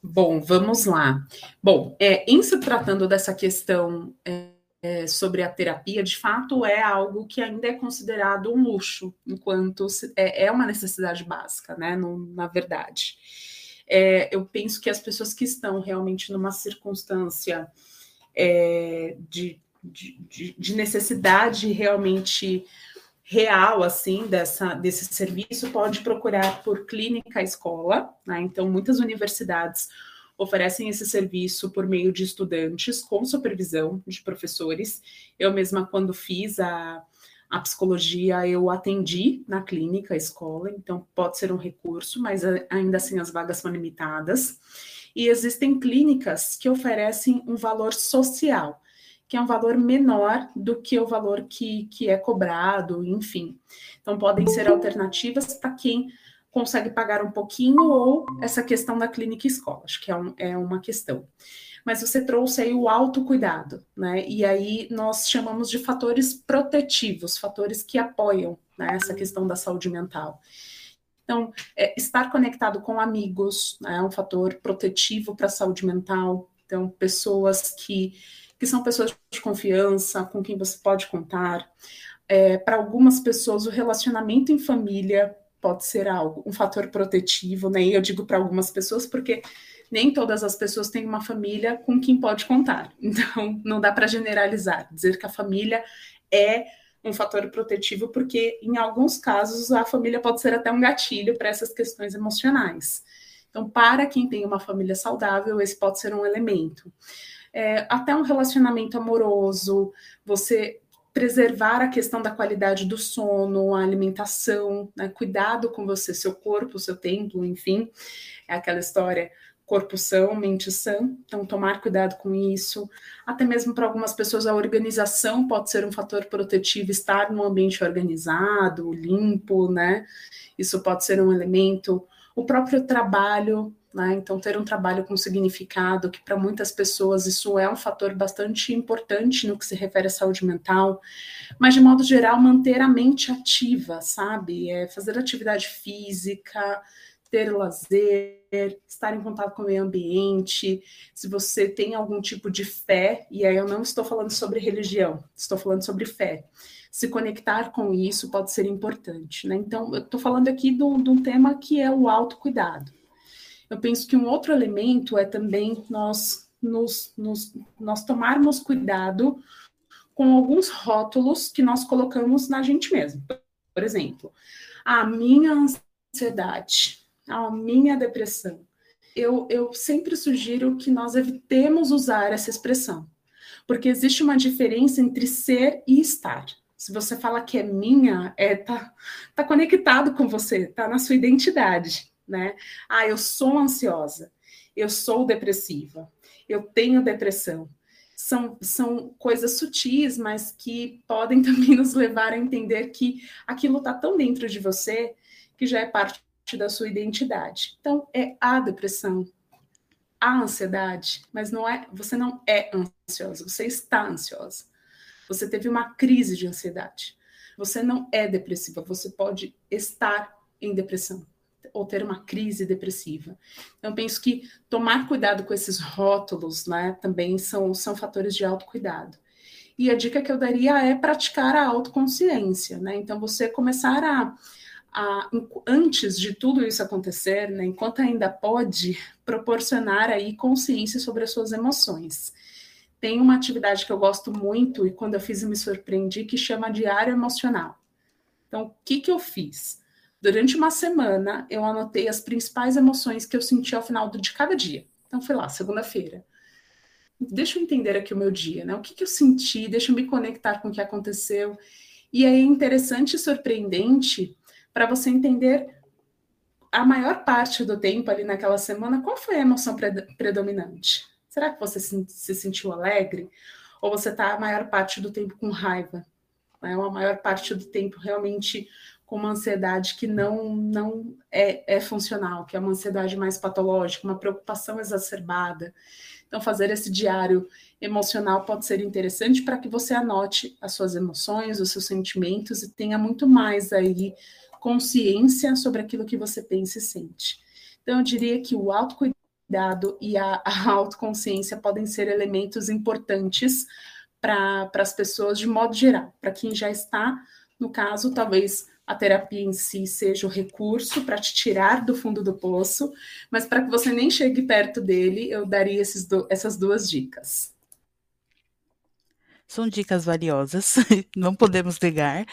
Bom, vamos lá. Bom, é, em se tratando dessa questão é, é, sobre a terapia, de fato é algo que ainda é considerado um luxo, enquanto é, é uma necessidade básica, né? No, na verdade. É, eu penso que as pessoas que estão realmente numa circunstância é, de, de, de, necessidade realmente real assim dessa desse serviço pode procurar por clínica escola né? então muitas universidades oferecem esse serviço por meio de estudantes com supervisão de professores eu mesma quando fiz a a psicologia eu atendi na clínica escola, então pode ser um recurso, mas ainda assim as vagas são limitadas. E existem clínicas que oferecem um valor social, que é um valor menor do que o valor que, que é cobrado, enfim. Então, podem ser alternativas para quem consegue pagar um pouquinho ou essa questão da clínica escola, acho que é, um, é uma questão. Mas você trouxe aí o autocuidado, né? E aí nós chamamos de fatores protetivos, fatores que apoiam né, essa questão da saúde mental. Então, é, estar conectado com amigos né, é um fator protetivo para a saúde mental. Então, pessoas que, que são pessoas de confiança, com quem você pode contar. É, para algumas pessoas, o relacionamento em família pode ser algo, um fator protetivo, né? E eu digo para algumas pessoas porque nem todas as pessoas têm uma família com quem pode contar. Então, não dá para generalizar, dizer que a família é um fator protetivo, porque em alguns casos a família pode ser até um gatilho para essas questões emocionais. Então, para quem tem uma família saudável, esse pode ser um elemento. É, até um relacionamento amoroso, você preservar a questão da qualidade do sono, a alimentação, né? cuidado com você, seu corpo, seu templo, enfim, é aquela história corpo são, mente sã, então tomar cuidado com isso. Até mesmo para algumas pessoas, a organização pode ser um fator protetivo, estar num ambiente organizado, limpo, né? Isso pode ser um elemento. O próprio trabalho, né? Então, ter um trabalho com significado, que para muitas pessoas isso é um fator bastante importante no que se refere à saúde mental, mas de modo geral, manter a mente ativa, sabe? É fazer atividade física, ter lazer, estar em contato com o meio ambiente, se você tem algum tipo de fé, e aí eu não estou falando sobre religião, estou falando sobre fé. Se conectar com isso pode ser importante, né? Então, eu estou falando aqui de um, tema que é o autocuidado. Eu penso que um outro elemento é também nós, nos, nos, nós tomarmos cuidado com alguns rótulos que nós colocamos na gente mesmo. Por exemplo, a minha ansiedade, a minha depressão. Eu, eu sempre sugiro que nós evitemos usar essa expressão, porque existe uma diferença entre ser e estar. Se você fala que é minha, é tá, tá conectado com você, tá na sua identidade, né? Ah, eu sou ansiosa, eu sou depressiva, eu tenho depressão. São, são coisas sutis, mas que podem também nos levar a entender que aquilo está tão dentro de você que já é parte da sua identidade. Então, é a depressão, a ansiedade, mas não é, você não é ansiosa, você está ansiosa. Você teve uma crise de ansiedade. Você não é depressiva, você pode estar em depressão ou ter uma crise depressiva. Então, penso que tomar cuidado com esses rótulos, né, também são, são fatores de autocuidado. E a dica que eu daria é praticar a autoconsciência, né? Então, você começar a a, antes de tudo isso acontecer, né, enquanto ainda pode, proporcionar aí consciência sobre as suas emoções. Tem uma atividade que eu gosto muito e quando eu fiz me surpreendi, que chama Diário Emocional. Então, o que, que eu fiz? Durante uma semana, eu anotei as principais emoções que eu senti ao final de cada dia. Então, fui lá, segunda-feira. Deixa eu entender aqui o meu dia, né? O que, que eu senti, deixa eu me conectar com o que aconteceu. E é interessante e surpreendente para você entender a maior parte do tempo ali naquela semana, qual foi a emoção predominante? Será que você se, se sentiu alegre? Ou você está a maior parte do tempo com raiva? Né? Ou a maior parte do tempo realmente com uma ansiedade que não, não é, é funcional, que é uma ansiedade mais patológica, uma preocupação exacerbada. Então, fazer esse diário emocional pode ser interessante para que você anote as suas emoções, os seus sentimentos e tenha muito mais aí consciência sobre aquilo que você pensa e sente. Então, eu diria que o autocuidado e a, a autoconsciência podem ser elementos importantes para as pessoas de modo geral. Para quem já está, no caso, talvez a terapia em si seja o recurso para te tirar do fundo do poço, mas para que você nem chegue perto dele, eu daria do, essas duas dicas. São dicas valiosas, não podemos negar.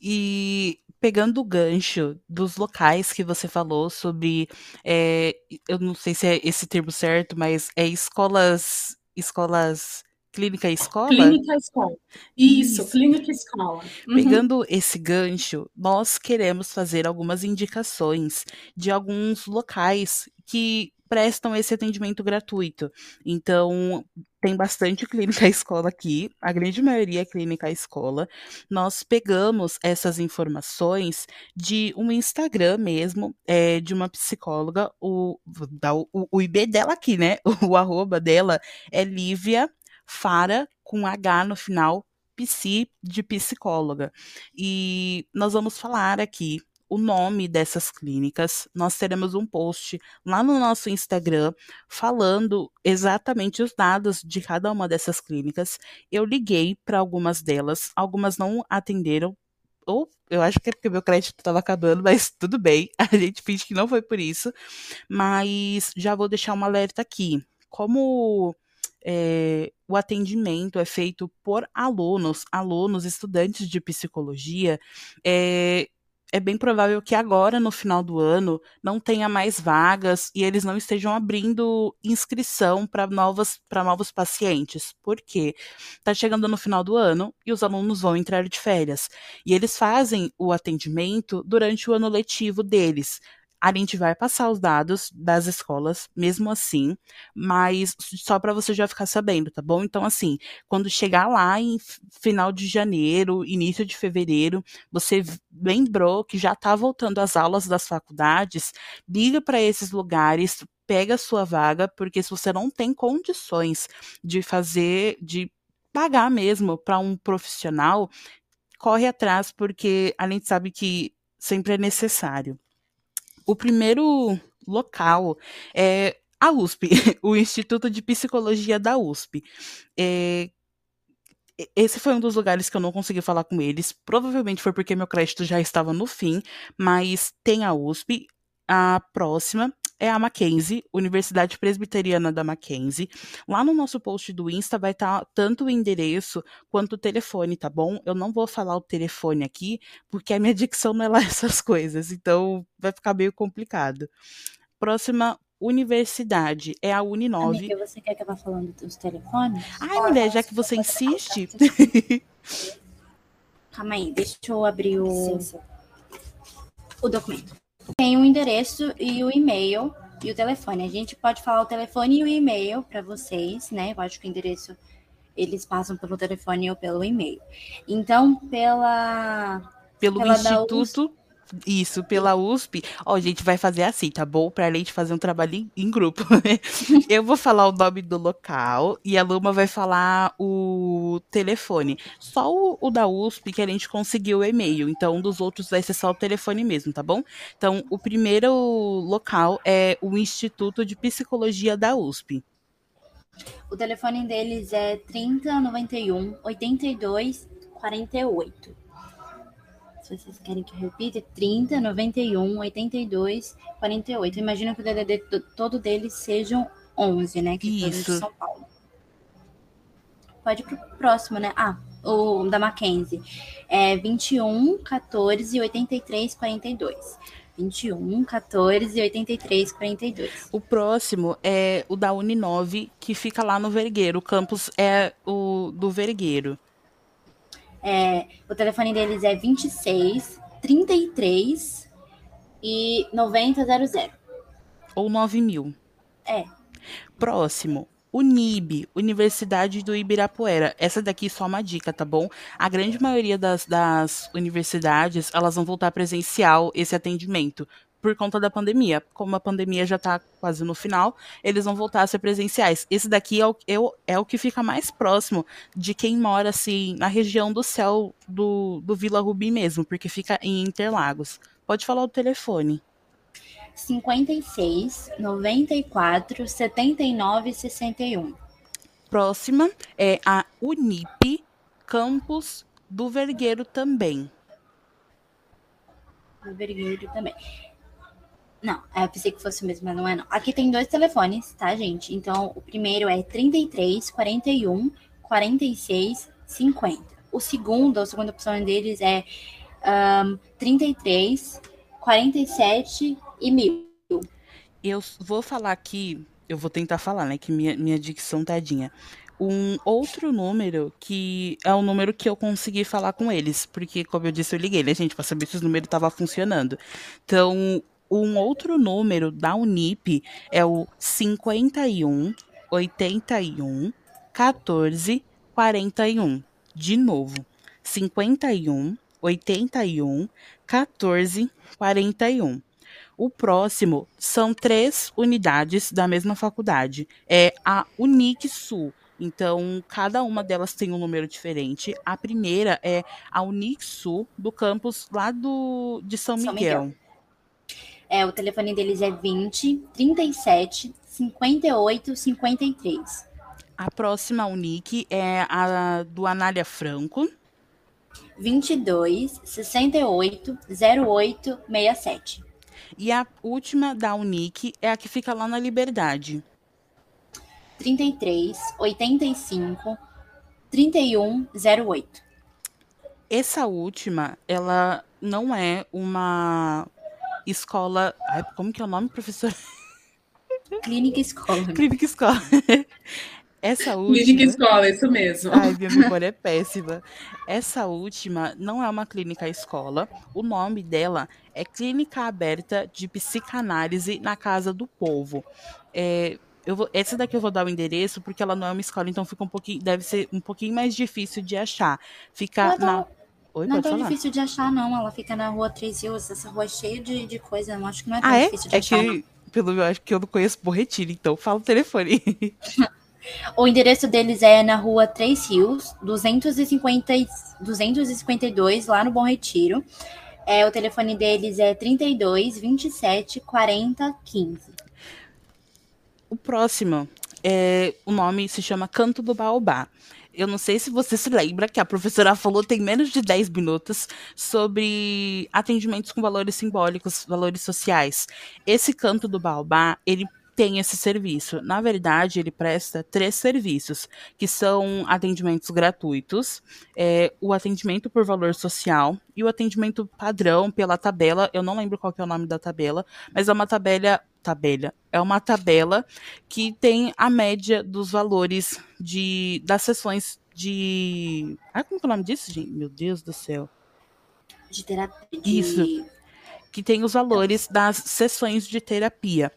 E pegando o gancho dos locais que você falou sobre, é, eu não sei se é esse termo certo, mas é escolas, escolas Clínica Escola? Clínica Escola. Isso, Isso. Clínica Escola. Uhum. Pegando esse gancho, nós queremos fazer algumas indicações de alguns locais que prestam esse atendimento gratuito. Então, tem bastante clínica escola aqui, a grande maioria é clínica escola. Nós pegamos essas informações de um Instagram mesmo, é, de uma psicóloga, o, o, o IB dela aqui, né? O arroba dela é Lívia Fara, com H no final, psi, de psicóloga. E nós vamos falar aqui o nome dessas clínicas. Nós teremos um post lá no nosso Instagram falando exatamente os dados de cada uma dessas clínicas. Eu liguei para algumas delas, algumas não atenderam. Ou eu acho que é porque meu crédito estava acabando, mas tudo bem, a gente finge que não foi por isso. Mas já vou deixar um alerta aqui. Como é, o atendimento é feito por alunos, alunos, estudantes de psicologia, é, é bem provável que agora, no final do ano, não tenha mais vagas e eles não estejam abrindo inscrição para novos pacientes. Por quê? Está chegando no final do ano e os alunos vão entrar de férias. E eles fazem o atendimento durante o ano letivo deles. A gente vai passar os dados das escolas, mesmo assim, mas só para você já ficar sabendo, tá bom? Então, assim, quando chegar lá em final de janeiro, início de fevereiro, você lembrou que já está voltando às aulas das faculdades, liga para esses lugares, pega a sua vaga, porque se você não tem condições de fazer, de pagar mesmo para um profissional, corre atrás, porque a gente sabe que sempre é necessário. O primeiro local é a USP, o Instituto de Psicologia da USP. É, esse foi um dos lugares que eu não consegui falar com eles. Provavelmente foi porque meu crédito já estava no fim, mas tem a USP. A próxima é a Mackenzie, Universidade Presbiteriana da Mackenzie. Lá no nosso post do Insta vai estar tá tanto o endereço quanto o telefone, tá bom? Eu não vou falar o telefone aqui, porque a minha dicção não é lá essas coisas, então vai ficar meio complicado. Próxima universidade é a Uninove. Amiga, você quer que eu vá falando dos telefones? Ai, mulher, já que você insiste. Calma aí, deixa eu abrir o, o documento. Tem o endereço e o e-mail e o telefone. A gente pode falar o telefone e o e-mail para vocês, né? Eu acho que o endereço eles passam pelo telefone ou pelo e-mail. Então, pela pelo pela Instituto isso, pela USP. Ó, a gente vai fazer assim, tá bom? Pra gente fazer um trabalho em, em grupo. eu vou falar o nome do local e a Luma vai falar o telefone. Só o, o da USP que a gente conseguiu o e-mail. Então, um dos outros vai ser só o telefone mesmo, tá bom? Então, o primeiro local é o Instituto de Psicologia da USP. O telefone deles é 3091 82 48 se vocês querem que eu repita, 30, 91, 82, 48. Imagino que o DDD todo deles sejam 11, né? Que Isso. de São Paulo. Pode ir pro próximo, né? Ah, o da Mackenzie. É 21, 14, 83, 42. 21, 14, 83, 42. O próximo é o da Uninove, que fica lá no Vergueiro. O campus é o do Vergueiro. É, o telefone deles é 26 33 e 9000. Ou 9000. É. Próximo. Unib, Universidade do Ibirapuera. Essa daqui é só uma dica, tá bom? A grande maioria das, das universidades, elas vão voltar presencial esse atendimento por conta da pandemia. Como a pandemia já está quase no final, eles vão voltar a ser presenciais. Esse daqui é o, é o, é o que fica mais próximo de quem mora, assim, na região do céu do, do Vila Rubi mesmo, porque fica em Interlagos. Pode falar o telefone. 56 94 79 61. Próxima é a Unip, campus do Vergueiro também. Do Vergueiro também. Não, eu pensei que fosse o mesmo, mas não é não. Aqui tem dois telefones, tá, gente? Então, o primeiro é 33 41 46 50. O segundo, a segunda opção deles é um, 33 47 e 1000. Eu vou falar aqui, eu vou tentar falar, né, que minha, minha dicção tadinha. Um outro número que é o número que eu consegui falar com eles, porque, como eu disse, eu liguei, né, gente, para saber se os números estavam funcionando. Então, um outro número da Unip é o 51 81 14 41. De novo, 51 81 14 41. O próximo são três unidades da mesma faculdade. É a Unic Sul. Então, cada uma delas tem um número diferente. A primeira é a Unic Sul, do campus lá do, de São, São Miguel. Miguel. É, o telefone deles é 20 37 58 53. A próxima Unique é a do Anália Franco. 22 68 08 67. E a última da Unique é a que fica lá na Liberdade. 33 85 31 08. Essa última, ela não é uma escola. Ai, como que é o nome, professor? Clínica Escola. Clínica Escola. essa última. Clínica escola, isso mesmo. Ai, minha memória é péssima. Essa última não é uma clínica escola. O nome dela é Clínica Aberta de Psicanálise na Casa do Povo. É, eu vou, essa daqui eu vou dar o endereço porque ela não é uma escola, então fica um pouquinho, deve ser um pouquinho mais difícil de achar. Fica Ela na. Não- Oi, não é tão falar. difícil de achar, não. Ela fica na rua Três Rios. Essa rua é cheia de, de coisa. Eu acho que não é tão Ah, é? difícil de É achar. não. que, pelo eu acho que eu não conheço Borretiro, então fala o telefone. O endereço deles é na rua Três Rios, 250, e- 252, lá no Bom Retiro. É, o telefone deles é 32 27 40 15. O próximo, é, o nome se chama Canto do Baobá. Eu não sei se você se lembra que a professora falou tem menos de 10 minutos sobre atendimentos com valores simbólicos, valores sociais. Esse Canto do Baobá, ele tem esse serviço. Na verdade, ele presta três serviços, que são atendimentos gratuitos, é, o atendimento por valor social e o atendimento padrão pela tabela. Eu não lembro qual é o nome da tabela, mas é uma tabela tabela. É uma tabela que tem a média dos valores de das sessões de. Ah, como é o nome disso, gente? Meu Deus do céu. De terapia. Isso. Que tem os valores das sessões de terapia.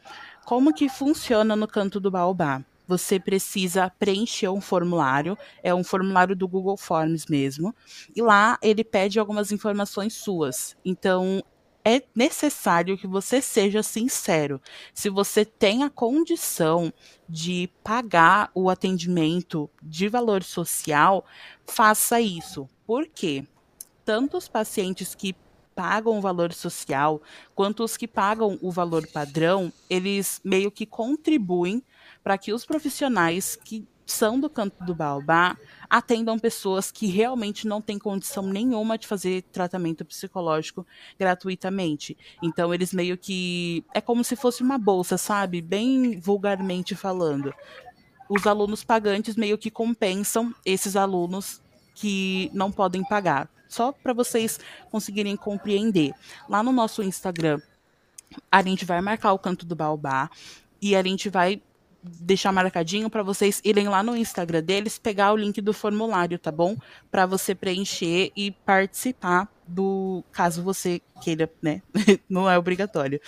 Como que funciona no canto do Baobá? Você precisa preencher um formulário, é um formulário do Google Forms mesmo, e lá ele pede algumas informações suas. Então, é necessário que você seja sincero. Se você tem a condição de pagar o atendimento de valor social, faça isso. Por quê? Tanto os pacientes que pagam o valor social, quanto os que pagam o valor padrão, eles meio que contribuem para que os profissionais que são do canto do Baobá atendam pessoas que realmente não têm condição nenhuma de fazer tratamento psicológico gratuitamente. Então eles meio que é como se fosse uma bolsa, sabe? Bem vulgarmente falando. Os alunos pagantes meio que compensam esses alunos que não podem pagar. Só para vocês conseguirem compreender. Lá no nosso Instagram, a gente vai marcar o canto do Baobá e a gente vai deixar marcadinho para vocês irem lá no Instagram deles, pegar o link do formulário, tá bom? Para você preencher e participar do caso você queira, né? Não é obrigatório.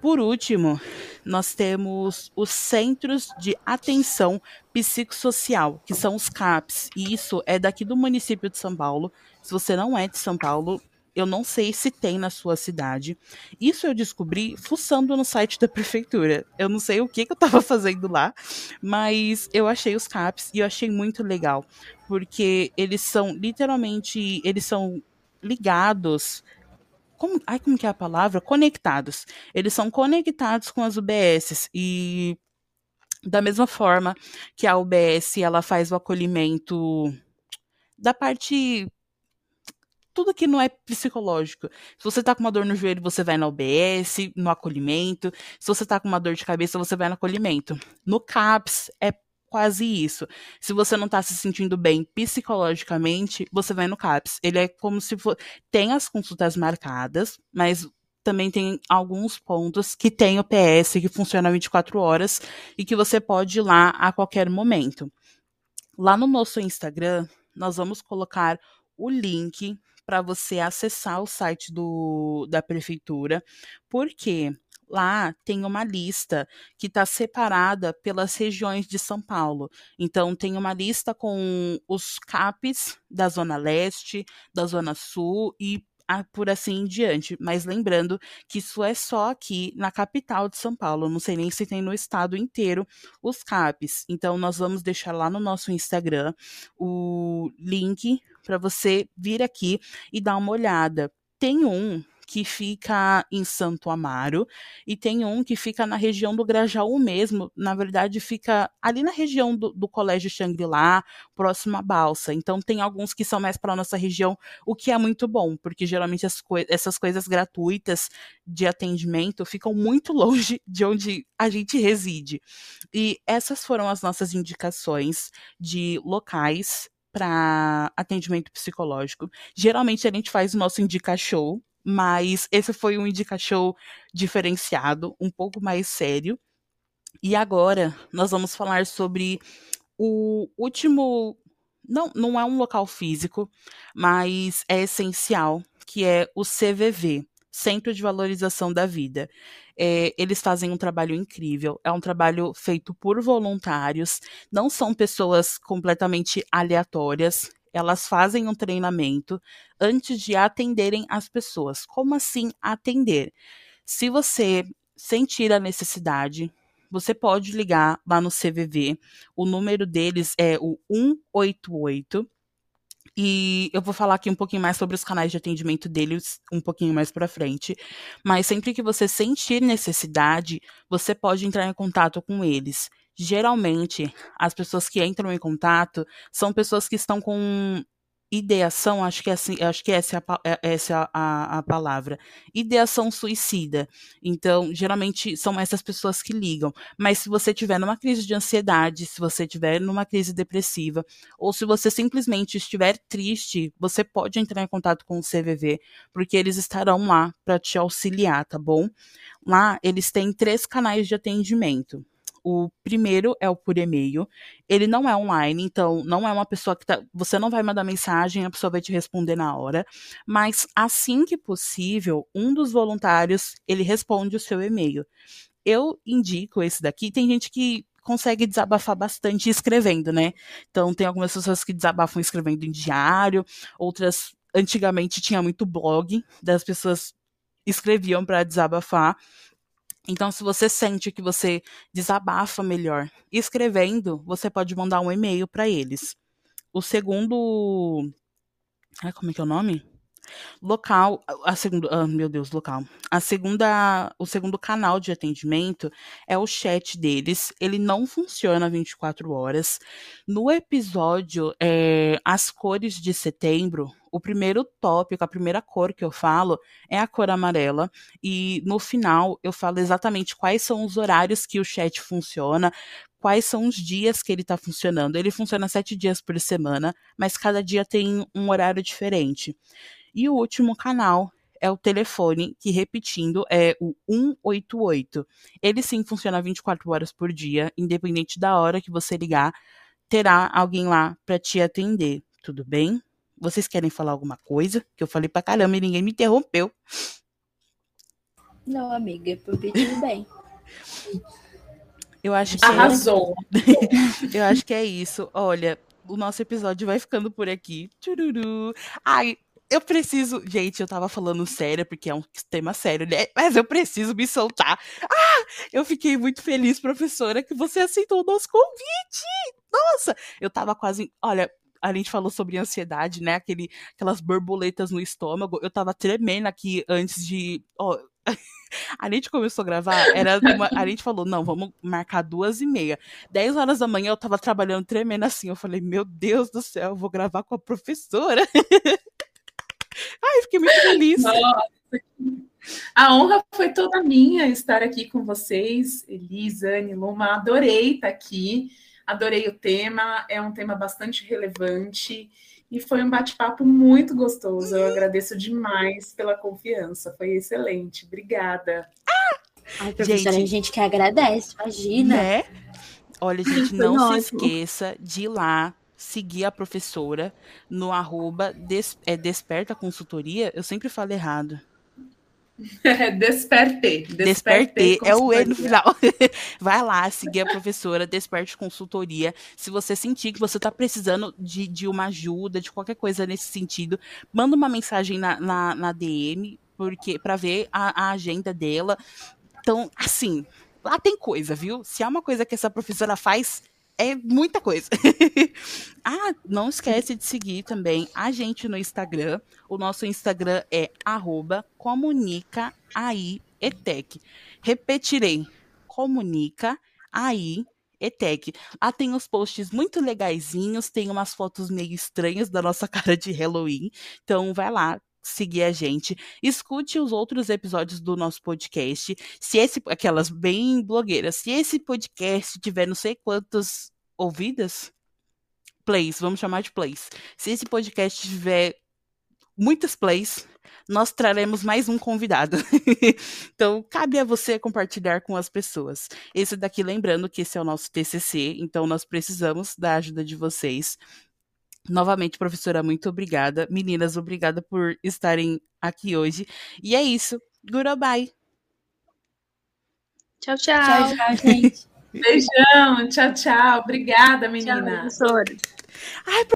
Por último, nós temos os Centros de Atenção Psicossocial, que são os CAPs. E isso é daqui do município de São Paulo. Se você não é de São Paulo, eu não sei se tem na sua cidade. Isso eu descobri fuçando no site da prefeitura. Eu não sei o que, que eu estava fazendo lá, mas eu achei os CAPs e eu achei muito legal, porque eles são literalmente, eles são ligados como, ai, como que é a palavra? Conectados. Eles são conectados com as UBSs e da mesma forma que a UBS ela faz o acolhimento da parte tudo que não é psicológico. Se você tá com uma dor no joelho, você vai na UBS, no acolhimento. Se você tá com uma dor de cabeça, você vai no acolhimento. No CAPS é quase isso. Se você não tá se sentindo bem psicologicamente, você vai no CAPS. Ele é como se for tem as consultas marcadas, mas também tem alguns pontos que tem o PS que funciona 24 horas e que você pode ir lá a qualquer momento. Lá no nosso Instagram, nós vamos colocar o link para você acessar o site do, da prefeitura, porque lá tem uma lista que está separada pelas regiões de São Paulo. Então, tem uma lista com os CAPs da Zona Leste, da Zona Sul e por assim em diante. Mas lembrando que isso é só aqui na capital de São Paulo. Não sei nem se tem no estado inteiro os CAPs. Então, nós vamos deixar lá no nosso Instagram o link para você vir aqui e dar uma olhada. Tem um que fica em Santo Amaro e tem um que fica na região do Grajaú mesmo. Na verdade, fica ali na região do, do Colégio Xangri-Lá, próximo à Balsa. Então, tem alguns que são mais para nossa região, o que é muito bom, porque geralmente coi essas coisas gratuitas de atendimento ficam muito longe de onde a gente reside. E essas foram as nossas indicações de locais para atendimento psicológico. Geralmente a gente faz o nosso indica show, mas esse foi um indica show diferenciado, um pouco mais sério. E agora nós vamos falar sobre o último. Não, não é um local físico, mas é essencial, que é o CVV Centro de Valorização da Vida. É, eles fazem um trabalho incrível, é um trabalho feito por voluntários, não são pessoas completamente aleatórias, elas fazem um treinamento antes de atenderem as pessoas. Como assim atender? Se você sentir a necessidade, você pode ligar lá no CVV. O número deles é o 188 e eu vou falar aqui um pouquinho mais sobre os canais de atendimento deles um pouquinho mais para frente. Mas sempre que você sentir necessidade, você pode entrar em contato com eles. Geralmente, as pessoas que entram em contato são pessoas que estão com ideação, acho que, é assim, acho que essa é, a, é, essa é a, a, palavra. Ideação suicida. Então, geralmente são essas pessoas que ligam. Mas se você tiver numa crise de ansiedade, se você tiver numa crise depressiva, ou se você simplesmente estiver triste, você pode entrar em contato com o CVV, porque eles estarão lá para te auxiliar, tá bom? Lá eles têm três canais de atendimento. O primeiro é o por e-mail. Ele não é online, então não é uma pessoa que tá. Você não vai mandar mensagem, a pessoa vai te responder na hora. Mas assim que possível, um dos voluntários ele responde o seu e-mail. Eu indico esse daqui. Tem gente que consegue desabafar bastante escrevendo, né? Então tem algumas pessoas que desabafam escrevendo em diário, outras antigamente tinha muito blog das pessoas escreviam para desabafar. Então, se você sente que você desabafa melhor escrevendo, você pode mandar um e-mail para eles. O segundo. Como é que é o nome? Local, a segunda, ah, meu Deus, local. A segunda, o segundo canal de atendimento é o chat deles. Ele não funciona 24 horas. No episódio é, As Cores de Setembro, o primeiro tópico, a primeira cor que eu falo é a cor amarela. E no final eu falo exatamente quais são os horários que o chat funciona, quais são os dias que ele está funcionando. Ele funciona sete dias por semana, mas cada dia tem um horário diferente. E o último canal é o telefone, que repetindo é o 188. Ele sim funciona 24 horas por dia, independente da hora que você ligar, terá alguém lá para te atender. Tudo bem? Vocês querem falar alguma coisa? Que eu falei pra caramba e ninguém me interrompeu. Não, amiga, porque tudo bem. Eu acho que arrasou. É... eu acho que é isso. Olha, o nosso episódio vai ficando por aqui. Tchururu. Ai, eu preciso. Gente, eu tava falando sério, porque é um tema sério, né? Mas eu preciso me soltar. Ah! Eu fiquei muito feliz, professora, que você aceitou o nosso convite! Nossa! Eu tava quase. Olha, a gente falou sobre ansiedade, né? Aquele, aquelas borboletas no estômago. Eu tava tremendo aqui antes de. Ó, a gente começou a gravar, era uma, a gente falou, não, vamos marcar duas e meia. Dez horas da manhã eu tava trabalhando tremendo assim. Eu falei, meu Deus do céu, eu vou gravar com a professora. Ai, fiquei muito feliz. Nossa. A honra foi toda minha estar aqui com vocês, Elisa, Anne Luma. Adorei estar aqui, adorei o tema, é um tema bastante relevante e foi um bate-papo muito gostoso. Eu agradeço demais pela confiança, foi excelente. Obrigada. Ai, professora, gente, a gente que agradece, imagina. Né? Olha, gente, não se esqueça de ir lá seguir a professora no arroba des, é, Desperta Consultoria. Eu sempre falo errado. Desperte. Desperte, é o E no final. Vai lá, seguir a professora, Desperte Consultoria. Se você sentir que você está precisando de, de uma ajuda, de qualquer coisa nesse sentido, manda uma mensagem na, na, na DM, porque para ver a, a agenda dela. Então, assim, lá tem coisa, viu? Se há uma coisa que essa professora faz, é muita coisa. ah, não esquece de seguir também a gente no Instagram. O nosso Instagram é comunicaietec. Repetirei, comunica aí ETEC. Lá tem os posts muito legaisinhos, tem umas fotos meio estranhas da nossa cara de Halloween. Então vai lá, seguir a gente, escute os outros episódios do nosso podcast. Se esse, aquelas bem blogueiras, se esse podcast tiver não sei quantas ouvidas, plays, vamos chamar de plays. Se esse podcast tiver muitas plays, nós traremos mais um convidado. então, cabe a você compartilhar com as pessoas. Esse daqui, lembrando que esse é o nosso TCC, então nós precisamos da ajuda de vocês. Novamente, professora, muito obrigada. Meninas, obrigada por estarem aqui hoje. E é isso. Goodbye. Tchau, tchau. Tchau, tchau, gente. Beijão, tchau, tchau. Obrigada, menina. Tchau, professora. Ai,